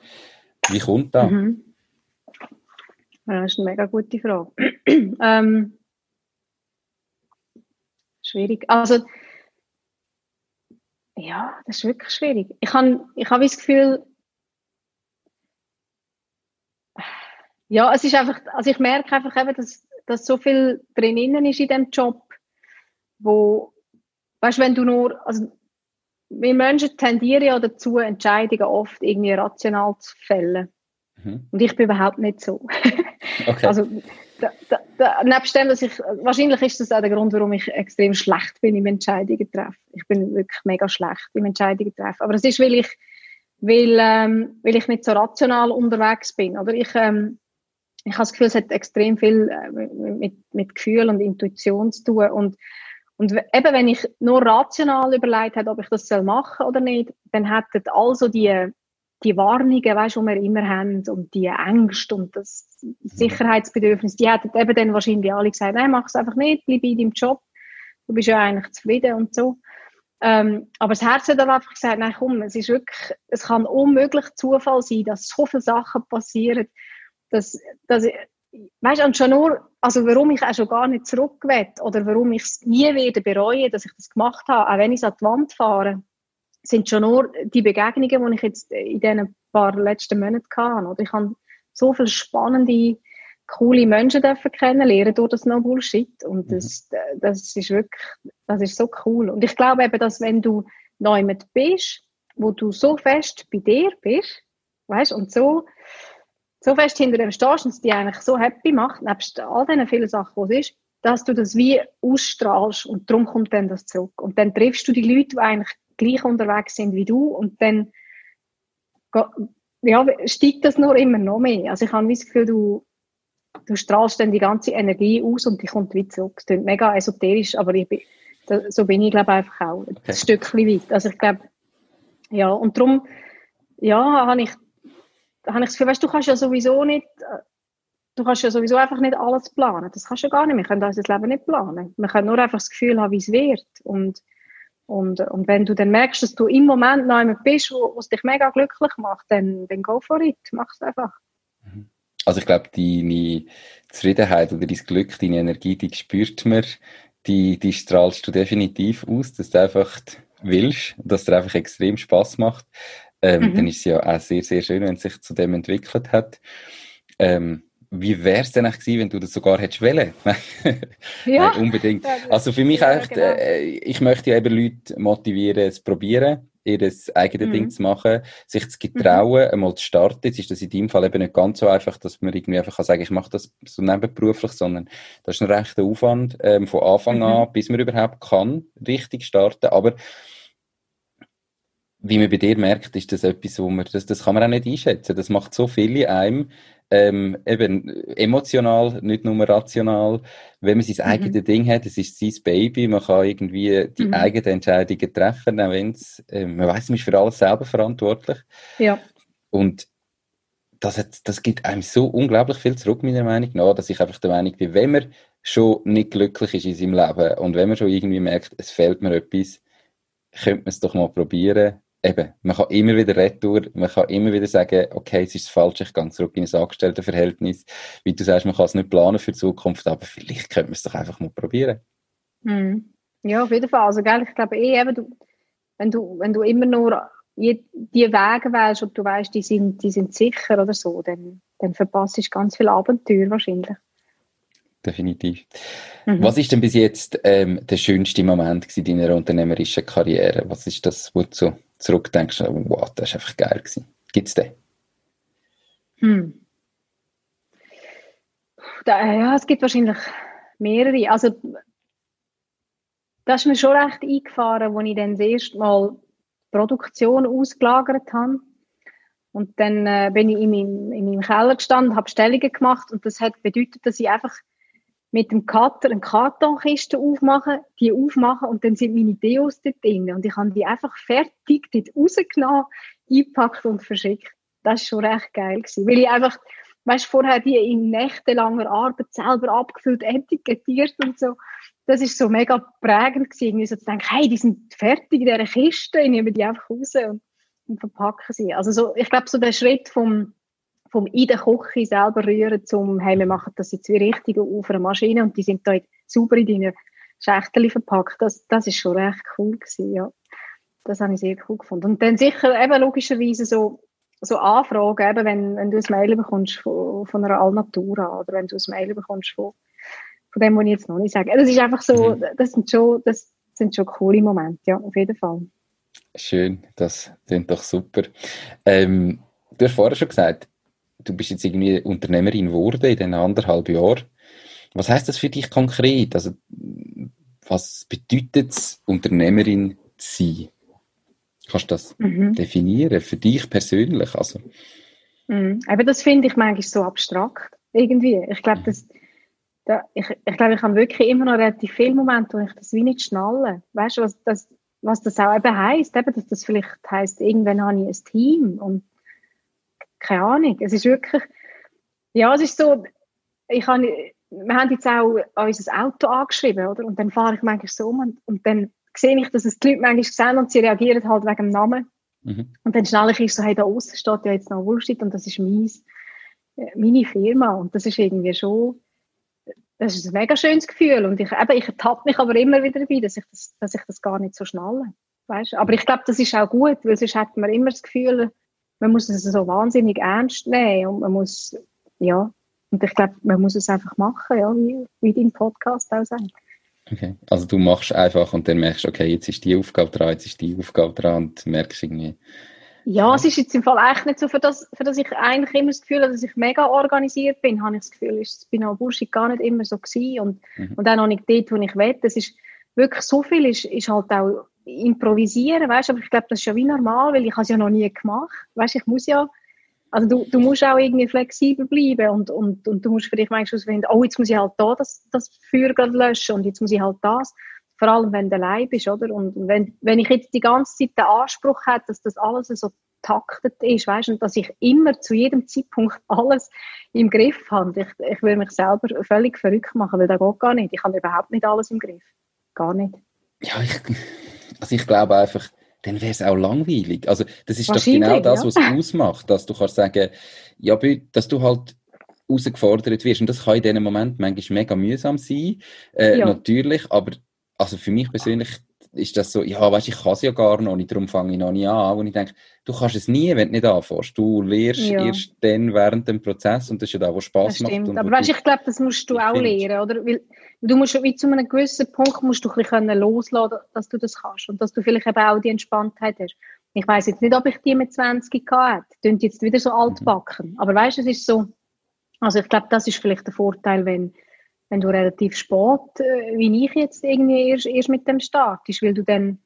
wie kommt das? Mhm. Das ist eine mega gute Frage. ähm, schwierig. Also, ja, das ist wirklich schwierig. Ich habe ich hab das Gefühl, ja, es ist einfach, also ich merke einfach eben, dass, dass so viel drinnen ist in dem Job, wo, weißt du, wenn du nur, also wir Menschen tendieren ja dazu, Entscheidungen oft irgendwie rational zu fällen. Mhm. Und ich bin überhaupt nicht so. Okay. Also, da, da, da, nebst dem, dass ich, wahrscheinlich ist das auch der Grund, warum ich extrem schlecht bin im Entscheidungen treffen. Ich bin wirklich mega schlecht im Entscheidungen treffen. Aber es ist, weil ich, weil, ähm, weil ich nicht so rational unterwegs bin. Oder ich, ähm, ich habe das Gefühl, es hat extrem viel äh, mit, mit Gefühl und Intuition zu tun. Und, und eben, wenn ich nur rational überlegt habe, ob ich das machen soll oder nicht, dann hätten also die, die Warnungen, weißt, die wir immer haben und die Ängste und das Sicherheitsbedürfnis, die hätten eben dann wahrscheinlich alle gesagt, nein, mach es einfach nicht, bleib in deinem Job, du bist ja eigentlich zufrieden und so. Ähm, aber das Herz hat dann einfach gesagt, nein, komm, es ist wirklich, es kann unmöglich Zufall sein, dass so viele Sachen passieren, dass, dass weißt und schon nur, also warum ich auch schon gar nicht zurück will oder warum ich es nie werde bereuen, dass ich das gemacht habe, auch wenn ich es an die Wand fahre, sind schon nur die Begegnungen, die ich jetzt in diesen paar letzten Monaten hatte. Oder ich habe so viele spannende, coole Menschen dürfen kennenlernen durch das No Bullshit. Und mhm. das, das ist wirklich, das ist so cool. Und ich glaube eben, dass wenn du neu mit bist, wo du so fest bei dir bist, weißt, und so, so fest hinter dem stehst und es dich eigentlich so happy macht, nebst all diesen vielen Sachen, die es ist, dass du das wie ausstrahlst und darum kommt dann das zurück. Und dann triffst du die Leute, die eigentlich gleich unterwegs sind wie du und dann ja, steigt das nur immer noch mehr. Also ich habe das Gefühl, du, du strahlst dann die ganze Energie aus und die kommt wieder zurück. Das klingt mega esoterisch, aber bin, so bin ich glaube einfach auch. Ein okay. Stückchen weit. Also ich glaube, ja, und darum, ja, habe ich habe ich das Gefühl, weißt, du kannst ja sowieso nicht, du kannst ja sowieso einfach nicht alles planen. Das kannst du gar nicht. Wir können unser Leben nicht planen. Wir können nur einfach das Gefühl haben, wie es wird. Und, und, und wenn du dann merkst, dass du im Moment noch jemand bist, wo es dich mega glücklich macht, dann, dann go for it. Mach es einfach. Mhm. Also ich glaube, deine Zufriedenheit oder dein Glück, deine Energie, die spürt man, die, die strahlst du definitiv aus, dass du einfach willst, dass dir einfach extrem Spaß macht ähm, mhm. dann ist es ja auch sehr, sehr schön, wenn es sich zu dem entwickelt hat. Ähm, wie wäre es denn eigentlich gewesen, wenn du das sogar hättest wollen? ja. Nein, unbedingt. Also für mich ja, echt, genau. äh, ich möchte ja eben Leute motivieren, es probieren, ihr eigenes mhm. Ding zu machen, sich zu getrauen, mhm. einmal zu starten. Jetzt ist das in deinem Fall eben nicht ganz so einfach, dass man irgendwie einfach kann sagen, ich mache das so nebenberuflich, sondern das ist ein rechter Aufwand ähm, von Anfang mhm. an, bis man überhaupt kann, richtig starten. Aber wie man bei dir merkt, ist das etwas, wo man, das, das kann man auch nicht einschätzen. Das macht so viel in einem, ähm, eben emotional, nicht nur rational. Wenn man sein mhm. eigenes Ding hat, es ist sein Baby, man kann irgendwie die mhm. eigenen Entscheidungen treffen, auch wenn es, äh, man weiß, man ist für alles selber verantwortlich. Ja. Und das, hat, das gibt einem so unglaublich viel zurück, meiner Meinung nach, dass ich einfach der Meinung bin, wenn man schon nicht glücklich ist in seinem Leben und wenn man schon irgendwie merkt, es fehlt mir etwas, könnte man es doch mal probieren eben, man kann immer wieder retour, man kann immer wieder sagen, okay, es ist falsch, ich gehe zurück in ein Angestelltenverhältnis. Wie du sagst, man kann es nicht planen für die Zukunft, aber vielleicht könnte man es doch einfach mal probieren. Hm. Ja, auf jeden Fall. Also, gell, ich glaube eh, eben, du, wenn, du, wenn du immer nur die Wege wählst und du weißt, die sind, die sind sicher oder so, dann, dann verpasst du ganz viele Abenteuer wahrscheinlich. Definitiv. Mhm. Was ist denn bis jetzt ähm, der schönste Moment in deiner unternehmerischen Karriere? Was ist das, wo du zurückdenkst, wow, das war einfach geil. Gibt es den? Hm. Da, ja, es gibt wahrscheinlich mehrere. Also, das ist mir schon recht eingefahren, als ich dann das erste Mal Produktion ausgelagert habe. Und dann äh, bin ich in meinem, in meinem Keller gestanden, habe Stellungen gemacht und das hat bedeutet, dass ich einfach mit dem Cutter eine Kartonkiste aufmachen, die aufmachen und dann sind meine Deos dort drin. Und ich habe die einfach fertig dort rausgenommen, eingepackt und verschickt. Das war schon recht geil gewesen. Weil ich einfach, weißt, vorher die in nächtelanger Arbeit selber abgefüllt, etikettiert und so. Das ist so mega prägend gewesen, so zu denken, hey, die sind fertig in dieser Kiste, ich nehme die einfach raus und, und verpacke sie. Also so, ich glaube, so der Schritt vom, vom in der Küche selber rühren zum, hey, wir machen das jetzt wie richtig auf einer Maschine und die sind da sauber in deinen Schächtchen verpackt, das, das ist schon recht cool gewesen, ja. Das habe ich sehr cool gefunden. Und dann sicher eben logischerweise so, so Anfragen, eben wenn, wenn du ein Mail bekommst von, von einer Alnatura oder wenn du ein Mail bekommst von, von dem, was ich jetzt noch nicht sage. Das ist einfach so, mhm. das sind schon, das sind schon coole Momente, ja, auf jeden Fall. Schön, das klingt doch super. Ähm, du hast vorher schon gesagt, du bist jetzt irgendwie Unternehmerin geworden in den anderthalb Jahren. Was heißt das für dich konkret? Also, was bedeutet es, Unternehmerin zu sein? Kannst du das mhm. definieren für dich persönlich? Also. Mhm. Aber das finde ich manchmal so abstrakt. Irgendwie. Ich glaube, mhm. das, da, ich, ich glaube, ich habe wirklich immer noch relativ viele Momente, wo ich das wie nicht schnalle. Weißt du, was das, was das auch eben heisst? Eben, dass das vielleicht heisst, irgendwann habe ich ein Team und keine Ahnung. Es ist wirklich, ja, es ist so, ich habe, wir haben jetzt auch unser Auto angeschrieben, oder? Und dann fahre ich manchmal so um und, und dann sehe ich, dass es die Leute manchmal sehen und sie reagieren halt wegen dem Namen. Mhm. Und dann schnell ich so, hey, da außen steht ja jetzt noch Wohlstedt und das ist meins, äh, meine Firma. Und das ist irgendwie schon, das ist ein mega schönes Gefühl. Und ich, eben, ich ertappe mich aber immer wieder dabei, dass ich das, dass ich das gar nicht so schnalle. Weißt? Aber ich glaube, das ist auch gut, weil sonst hat man immer das Gefühl, man muss es so wahnsinnig ernst nehmen und man muss, ja, und ich glaube, man muss es einfach machen, ja, wie, wie dein Podcast auch sagt. Okay. Also du machst einfach und dann merkst, okay, jetzt ist die Aufgabe dran, jetzt ist die Aufgabe dran und merkst irgendwie. Ja, es ist jetzt im Fall echt nicht so, für das, für das ich eigentlich immer das Gefühl habe, dass ich mega organisiert bin, habe ich das Gefühl, ist bei noch Bullshit gar nicht immer so gewesen und, mhm. und auch noch nicht dort, wo ich will. Es ist wirklich so viel, ist, ist halt auch improvisieren, weißt aber ich glaube, das ist ja wie normal, weil ich es ja noch nie gemacht, weißt ich muss ja also du, du musst auch irgendwie flexibel bleiben und, und, und du musst dich manchmal herausfinden, oh, jetzt muss ich halt da das, das Feuer löschen und jetzt muss ich halt das. Vor allem, wenn du allein bist, oder? Und wenn, wenn ich jetzt die ganze Zeit den Anspruch hätte, dass das alles so taktet ist, weißt, und dass ich immer zu jedem Zeitpunkt alles im Griff habe, ich, ich würde mich selber völlig verrückt machen, weil das geht gar nicht. Ich habe überhaupt nicht alles im Griff. Gar nicht. Ja, ich, also ich glaube einfach, dann wäre es auch langweilig. Also das ist doch genau das, was es ausmacht, dass du kannst sagen, ja, dass du halt herausgefordert wirst. Und das kann in diesem Moment manchmal mega mühsam sein, äh, ja. natürlich, aber also für mich persönlich ist das so, ja, weißt, ich kann es ja gar noch nicht, darum fange ich noch nicht an. Und ich denke, du kannst es nie, wenn du nicht anfängst. Du lernst ja. erst dann während dem Prozess und das ist ja da, wo Spaß macht. Und aber weißt, ich glaube, das musst du auch lernen, oder? Weil du musst wie zu einem gewissen Punkt musst du ein bisschen loslassen, dass du das kannst und dass du vielleicht eben auch die Entspanntheit hast. Ich weiß jetzt nicht, ob ich die mit 20 hatte. Klingt jetzt wieder so altbacken. Mhm. Aber weißt, es ist so, also ich glaube, das ist vielleicht der Vorteil, wenn wenn du relativ spät, äh, wie ich jetzt irgendwie erst, erst mit dem startest, weil du dann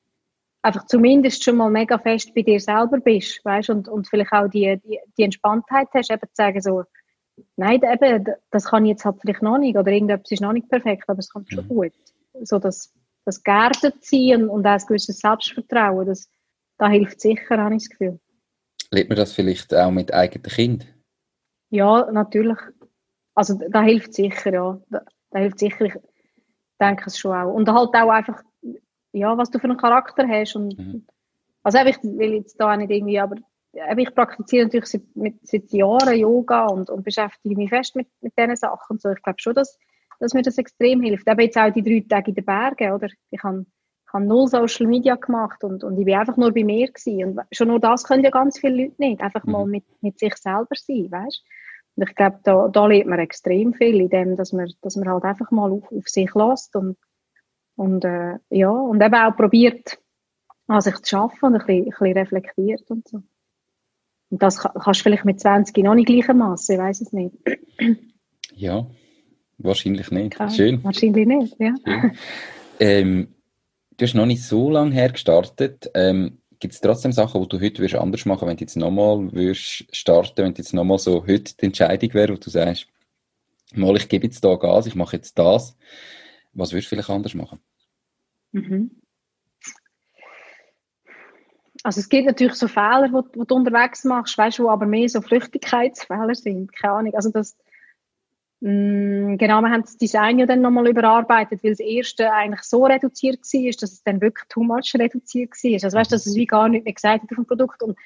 einfach zumindest schon mal mega fest bei dir selber bist, weißt, und, und vielleicht auch die, die, die Entspanntheit hast, eben zu sagen so, nein, eben, das kann ich jetzt halt vielleicht noch nicht, oder irgendetwas ist noch nicht perfekt, aber es kommt schon mhm. gut. So das, das geerdet sein und auch ein gewisses Selbstvertrauen, das, da hilft sicher, habe ich das Gefühl. Lebt man das vielleicht auch mit eigenen Kind? Ja, natürlich. Also da hilft sicher, ja. Da, da hilft sicher, ich denke es schon auch. Und halt auch einfach, ja, was du für einen Charakter hast. Und, mhm. Also ich will jetzt da auch nicht irgendwie, aber ich praktiziere natürlich seit, mit, seit Jahren Yoga und, und beschäftige mich fest mit, mit diesen Sachen. Und so. Ich glaube schon, dass, dass mir das extrem hilft. Eben jetzt auch die drei Tage in den Bergen, oder? Ich habe ich habe null Social Media gemacht und, und ich war einfach nur bei mir gewesen. Und schon nur das können ja ganz viele Leute nicht. Einfach mhm. mal mit, mit sich selber sein, weißt und ich glaube, da, da lernt man extrem viel in dem, dass man, dass man halt einfach mal auf, auf sich lässt und, und, äh, ja, und eben auch probiert, an sich zu arbeiten und ein bisschen, ein bisschen reflektiert und so. Und das kannst du vielleicht mit 20 noch nicht gleichermaßen, ich weiß es nicht. Ja, wahrscheinlich nicht. Klar, Schön. Wahrscheinlich nicht, ja. Ähm, du hast noch nicht so lange her gestartet. Ähm, Gibt es trotzdem Sachen, die du heute würdest anders machen, wenn du jetzt nochmal würdest starten, wenn du jetzt nochmal so heute die Entscheidung wäre, wo du sagst, mal, ich gebe jetzt da Gas, ich mache jetzt das. Was würdest du vielleicht anders machen? Mhm. also es gibt natürlich so Fehler, wo, wo du unterwegs machst, weißt du, wo aber mehr so Flüchtigkeitsfehler sind, keine Ahnung. Also das, genau, wir haben das Design ja dann nochmal überarbeitet, weil das erste eigentlich so reduziert war, dass es dann wirklich too much reduziert war. Also weißt du, dass es wie gar nicht mehr gesagt hat auf dem Produkt. Und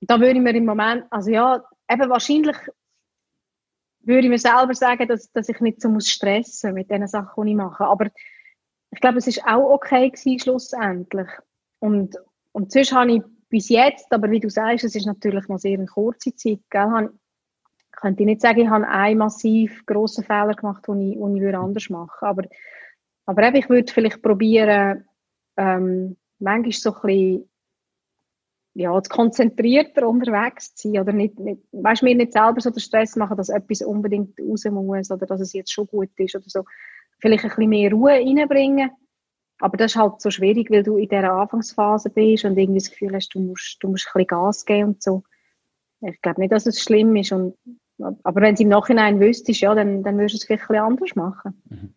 da würde ich mir im Moment, also ja, eben wahrscheinlich würde ich mir selber sagen, dass, dass ich nicht so muss stressen mit den Sachen, die ich mache. Aber ich glaube, es ist auch okay gewesen, schlussendlich. Und, und sonst habe ich bis jetzt, aber wie du sagst, es ist natürlich noch sehr eine kurze Zeit, gell, könnte ich nicht sagen, ich habe einen massiv grossen Fehler gemacht, den ich, den ich würde anders machen aber, aber eben, ich würde vielleicht probieren, ähm, manchmal so ein bisschen ja, konzentrierter unterwegs zu sein oder nicht, nicht weißt, mir nicht selber so den Stress machen, dass etwas unbedingt raus muss oder dass es jetzt schon gut ist oder so. Vielleicht ein bisschen mehr Ruhe reinbringen. Aber das ist halt so schwierig, weil du in dieser Anfangsphase bist und irgendwie das Gefühl hast, du musst, du musst ein bisschen Gas geben und so. Ich glaube nicht, dass es schlimm ist. Und, aber wenn du im Nachhinein wüsstest, ja, dann, dann würdest du es vielleicht ein bisschen anders machen. Mhm.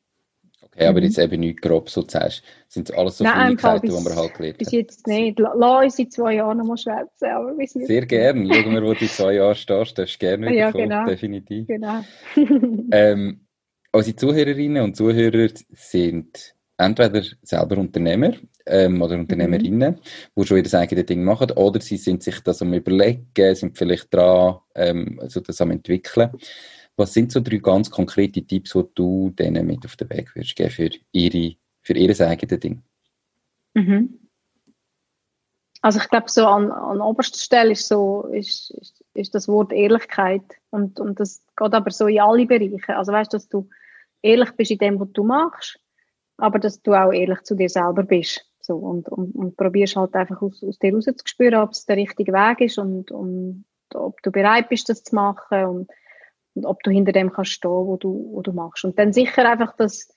Okay, aber jetzt eben nicht grob so sagst, sind es alles so Nein, Kleinigkeiten, die man halt gelernt Bis jetzt nicht. Lass uns in zwei Jahren noch mal schwätzen, aber bis jetzt. Sehr gerne. Schauen wir, wo du in zwei Jahren stehst, darfst du gerne wieder ja, genau. definitiv. Genau. ähm, unsere Zuhörerinnen und Zuhörer sind entweder selber Unternehmer ähm, oder Unternehmerinnen, mhm. die schon ihr eigenes Ding machen, oder sie sind sich das am überlegen, sind vielleicht dran, ähm, also das am entwickeln. Was sind so drei ganz konkrete Tipps, die du denen mit auf den Weg würdest geben für ihre, für ihr eigenes Ding? Mhm. Also ich glaube, so an, an oberster Stelle ist, so, ist, ist, ist das Wort Ehrlichkeit. Und, und das geht aber so in alle Bereiche. Also weißt du, dass du ehrlich bist in dem, was du machst, aber dass du auch ehrlich zu dir selber bist. So, und, und, und probierst halt einfach aus, aus dir rauszuspüren, ob es der richtige Weg ist und, und ob du bereit bist, das zu machen. Und und ob du hinter dem kannst stehen, wo du, wo du machst. Und dann sicher einfach, dass,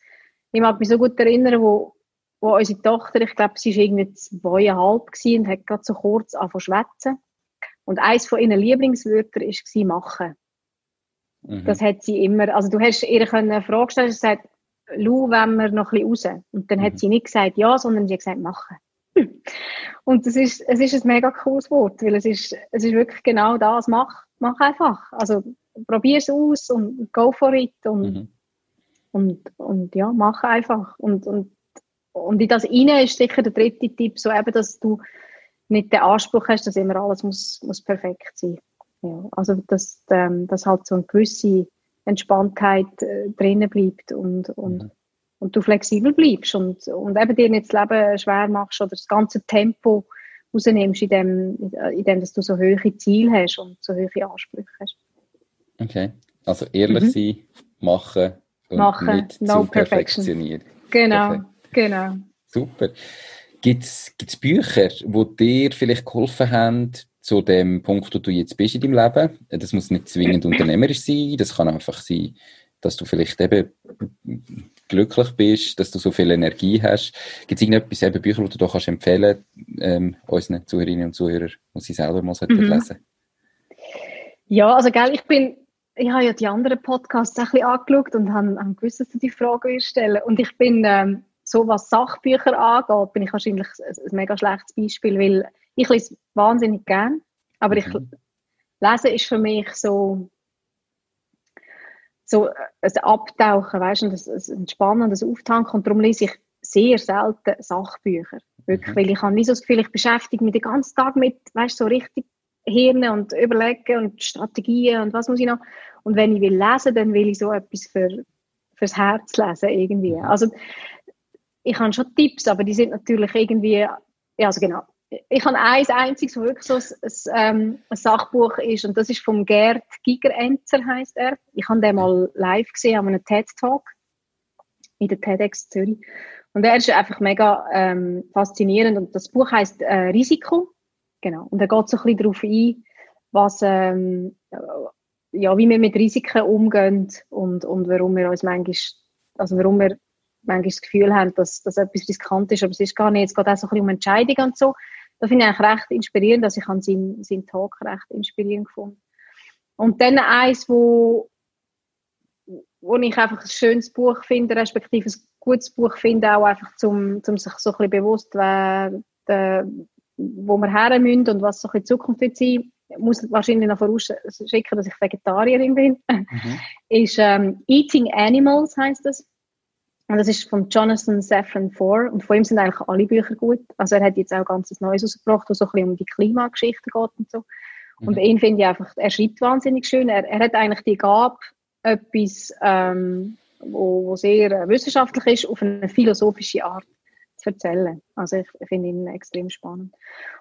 ich mag mich so gut erinnern, wo, wo unsere Tochter, ich glaube, sie war irgendwie zweieinhalb gewesen und hat gerade so kurz angefangen zu schwätzen. Und eins von ihren Lieblingswörtern war machen. Mhm. Das hat sie immer, also du hast ihr eine Frage stellen, sie gesagt, Lu, wenn wir noch ein bisschen raus. Und dann mhm. hat sie nicht gesagt ja, sondern sie hat gesagt machen. Und das ist, es ist ein mega cooles Wort, weil es ist, es ist wirklich genau das, mach, mach einfach. Also, probier es aus und go for it und, mhm. und, und ja, mach einfach. Und, und, und in das rein ist sicher der dritte Tipp, so eben, dass du nicht den Anspruch hast, dass immer alles muss, muss perfekt sein. Ja, also, dass, ähm, dass halt so eine gewisse Entspanntheit äh, drinnen bleibt und, und, mhm. und du flexibel bleibst und, und eben dir nicht das Leben schwer machst oder das ganze Tempo rausnimmst, in dem, in dem, dass du so hohe Ziele hast und so hohe Ansprüche hast. Okay. Also ehrlich mhm. sein, machen und machen, nicht no zu perfektionieren. Genau, Perfekt. genau. Super. Gibt es Bücher, die dir vielleicht geholfen haben, zu dem Punkt, wo du jetzt bist in deinem Leben? Das muss nicht zwingend unternehmerisch sein, das kann einfach sein, dass du vielleicht eben glücklich bist, dass du so viel Energie hast. Gibt es irgendetwas, eben Bücher, die du da kannst empfehlen ähm, unseren Zuhörerinnen und Zuhörern, die sie selber mal mhm. lesen Ja, also gell, ich bin ich habe ja die anderen Podcasts ein bisschen angeschaut und habe, habe gewusst, dass du die Frage stellen Und ich bin, ähm, so was Sachbücher angeht, bin ich wahrscheinlich ein, ein mega schlechtes Beispiel, weil ich lese wahnsinnig gern, aber ich mhm. lese ist für mich so so ein Abtauchen, weißt du, ein Entspannen ein Auftanken und darum lese ich sehr selten Sachbücher, wirklich, mhm. weil ich habe nicht so das Gefühl, ich beschäftige mich den ganzen Tag mit, weißt so richtig Hirn und überlegen und Strategien und was muss ich noch. Und wenn ich will lesen, dann will ich so etwas für, fürs Herz lesen irgendwie. Mhm. Also ich habe schon Tipps, aber die sind natürlich irgendwie, ja, also genau. Ich habe eins einziges, wo wirklich so ein, ein, ähm, Sachbuch ist und das ist vom Gerd Gigerenzer heißt er. Ich habe den mal live gesehen an einem TED Talk in der TEDx Zürich und er ist einfach mega ähm, faszinierend und das Buch heißt äh, Risiko Genau. Und er geht so ein bisschen darauf ein, was, ähm, ja, wie wir mit Risiken umgehen und, und warum wir uns manchmal, also warum wir manchmal das Gefühl haben, dass, dass etwas riskant ist, aber es ist gar nicht. Es geht auch so ein bisschen um Entscheidungen und so. Da finde ich eigentlich recht inspirierend, dass ich an seinen, seinen Talk recht inspirierend gefunden. Und dann eins, wo, wo ich einfach ein schönes Buch finde, respektive ein gutes Buch finde, auch einfach zum, zum sich so ein bisschen bewusst werden, wo wir her müssen und was so in Zukunft wird sein, muss wahrscheinlich noch vorausschicken, dass ich Vegetarierin bin, mhm. ist ähm, Eating Animals heißt das. Und das ist von Jonathan Safran Foer und von ihm sind eigentlich alle Bücher gut. Also er hat jetzt auch ganz Neues rausgebracht, wo so ein bisschen um die Klimageschichte geht und so. Mhm. Und ihn finde ich einfach, er schreibt wahnsinnig schön. Er, er hat eigentlich die Gabe, etwas, ähm, wo, wo sehr wissenschaftlich ist, auf eine philosophische Art zu erzählen. Also ich, finde ihn extrem spannend.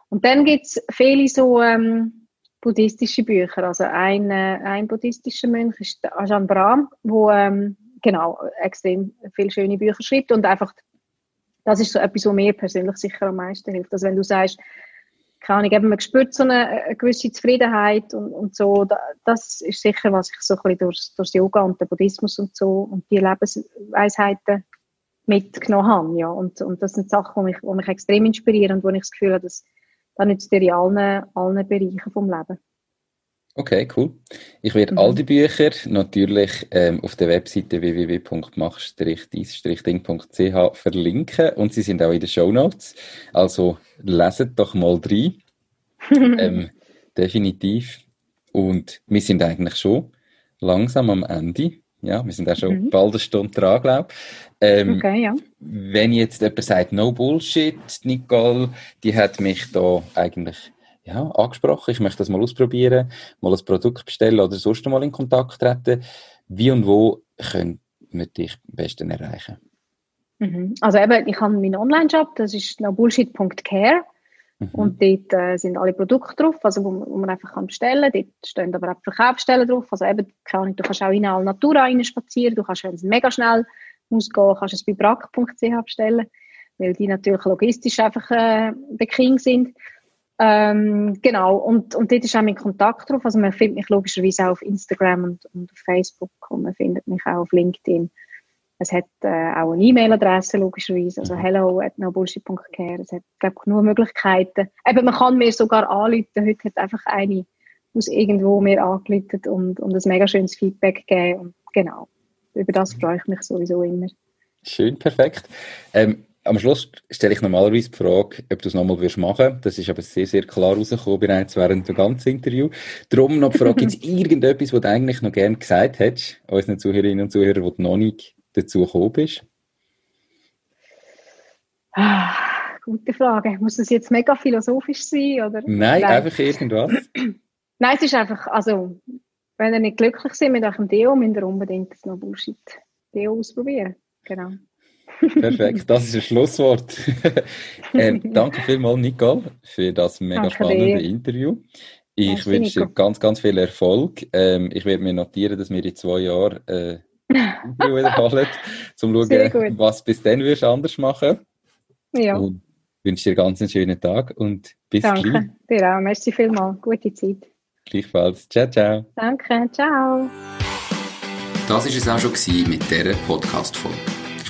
Und dann gibt es viele so ähm, buddhistische Bücher. Also ein, äh, ein buddhistischer Mönch ist Ajahn Brahm, wo ähm, genau extrem viele schöne Bücher schreibt und einfach das ist so etwas, was mir persönlich sicher am meisten hilft. Also wenn du sagst, keine Ahnung, eben, man spürt so eine, eine gewisse Zufriedenheit und, und so, das ist sicher, was ich so ein bisschen durch, durch Yoga und den Buddhismus und so und die Lebensweisheiten mitgenommen habe, ja. Und, und das sind Sachen, die mich, die mich extrem inspirieren und wo ich das Gefühl habe, dass da nützt dir in allen, allen Bereichen vom Leben. Okay, cool. Ich werde mhm. all die Bücher natürlich ähm, auf der Webseite www.mach-dies-ding.ch verlinken und sie sind auch in den Show Notes. Also leset doch mal rein. ähm, definitiv. Und wir sind eigentlich schon langsam am Ende. Ja, wir sind auch schon mhm. bald eine Stunde dran, glaube ich. Ähm, okay, ja. Wenn jetzt jemand sagt, no Bullshit, Nicole, die hat mich da eigentlich ja, angesprochen, ich möchte das mal ausprobieren, mal ein Produkt bestellen oder sonst mal in Kontakt treten. Wie und wo können wir dich am besten erreichen? Mhm. Also eben, ich habe meinen Online-Shop, das ist nobullshit.care mhm. und dort äh, sind alle Produkte drauf, also wo, wo man einfach kann bestellen kann. Dort stehen aber auch Verkaufsstellen drauf, also eben, kann, du kannst auch in Natura rein spazieren, du kannst, wenn es mega schnell muss gehen, kannst du es bei brack.ch bestellen, weil die natürlich logistisch einfach äh, der King sind. Ähm, genau, und, und dort ist auch mein Kontakt drauf. Also man findet mich logischerweise auch auf Instagram und, und auf Facebook und man findet mich auch auf LinkedIn. Es hat äh, auch eine E-Mail-Adresse logischerweise, also hello at nobullshit.care. Es hat, glaube ich, genug Möglichkeiten. Eben, man kann mir sogar anrufen. Heute hat einfach eine aus irgendwo mir angerufen und, und ein mega schönes Feedback gegeben. Und genau, über das freue ich mich sowieso immer. Schön, perfekt. Ähm, am Schluss stelle ich normalerweise die Frage, ob du es nochmal machen würdest. Das ist aber sehr, sehr klar rausgekommen bereits während dem ganzen Interview. Darum noch die Frage, gibt es irgendetwas, was du eigentlich noch gerne gesagt hättest, unseren Zuhörerinnen und Zuhörern, wo du noch nicht dazu gekommen bist? Ah, gute Frage. Muss das jetzt mega philosophisch sein? Oder? Nein, Nein. einfach irgendwas. Nein, es ist einfach, also, wenn ihr nicht glücklich seid mit eurem Deo, müsst ihr unbedingt das noch Bullshit-Deo ausprobieren. Genau. Perfekt, das ist ein Schlusswort. ähm, danke vielmals, Nicole, für das mega danke spannende dir. Interview. Ich danke, wünsche dir ganz, ganz viel Erfolg. Ähm, ich werde mir notieren, dass wir in zwei Jahren äh, Interview wiederholen, um zu schauen, was bis dann wirst anders machen. Ja. Und wünsche dir ganz einen schönen Tag und bis Danke, gleich. dir auch. Merci vielmals. Gute Zeit. Gleichfalls. Ciao, ciao. Danke, ciao. Das war es auch schon mit dieser Podcast-Folge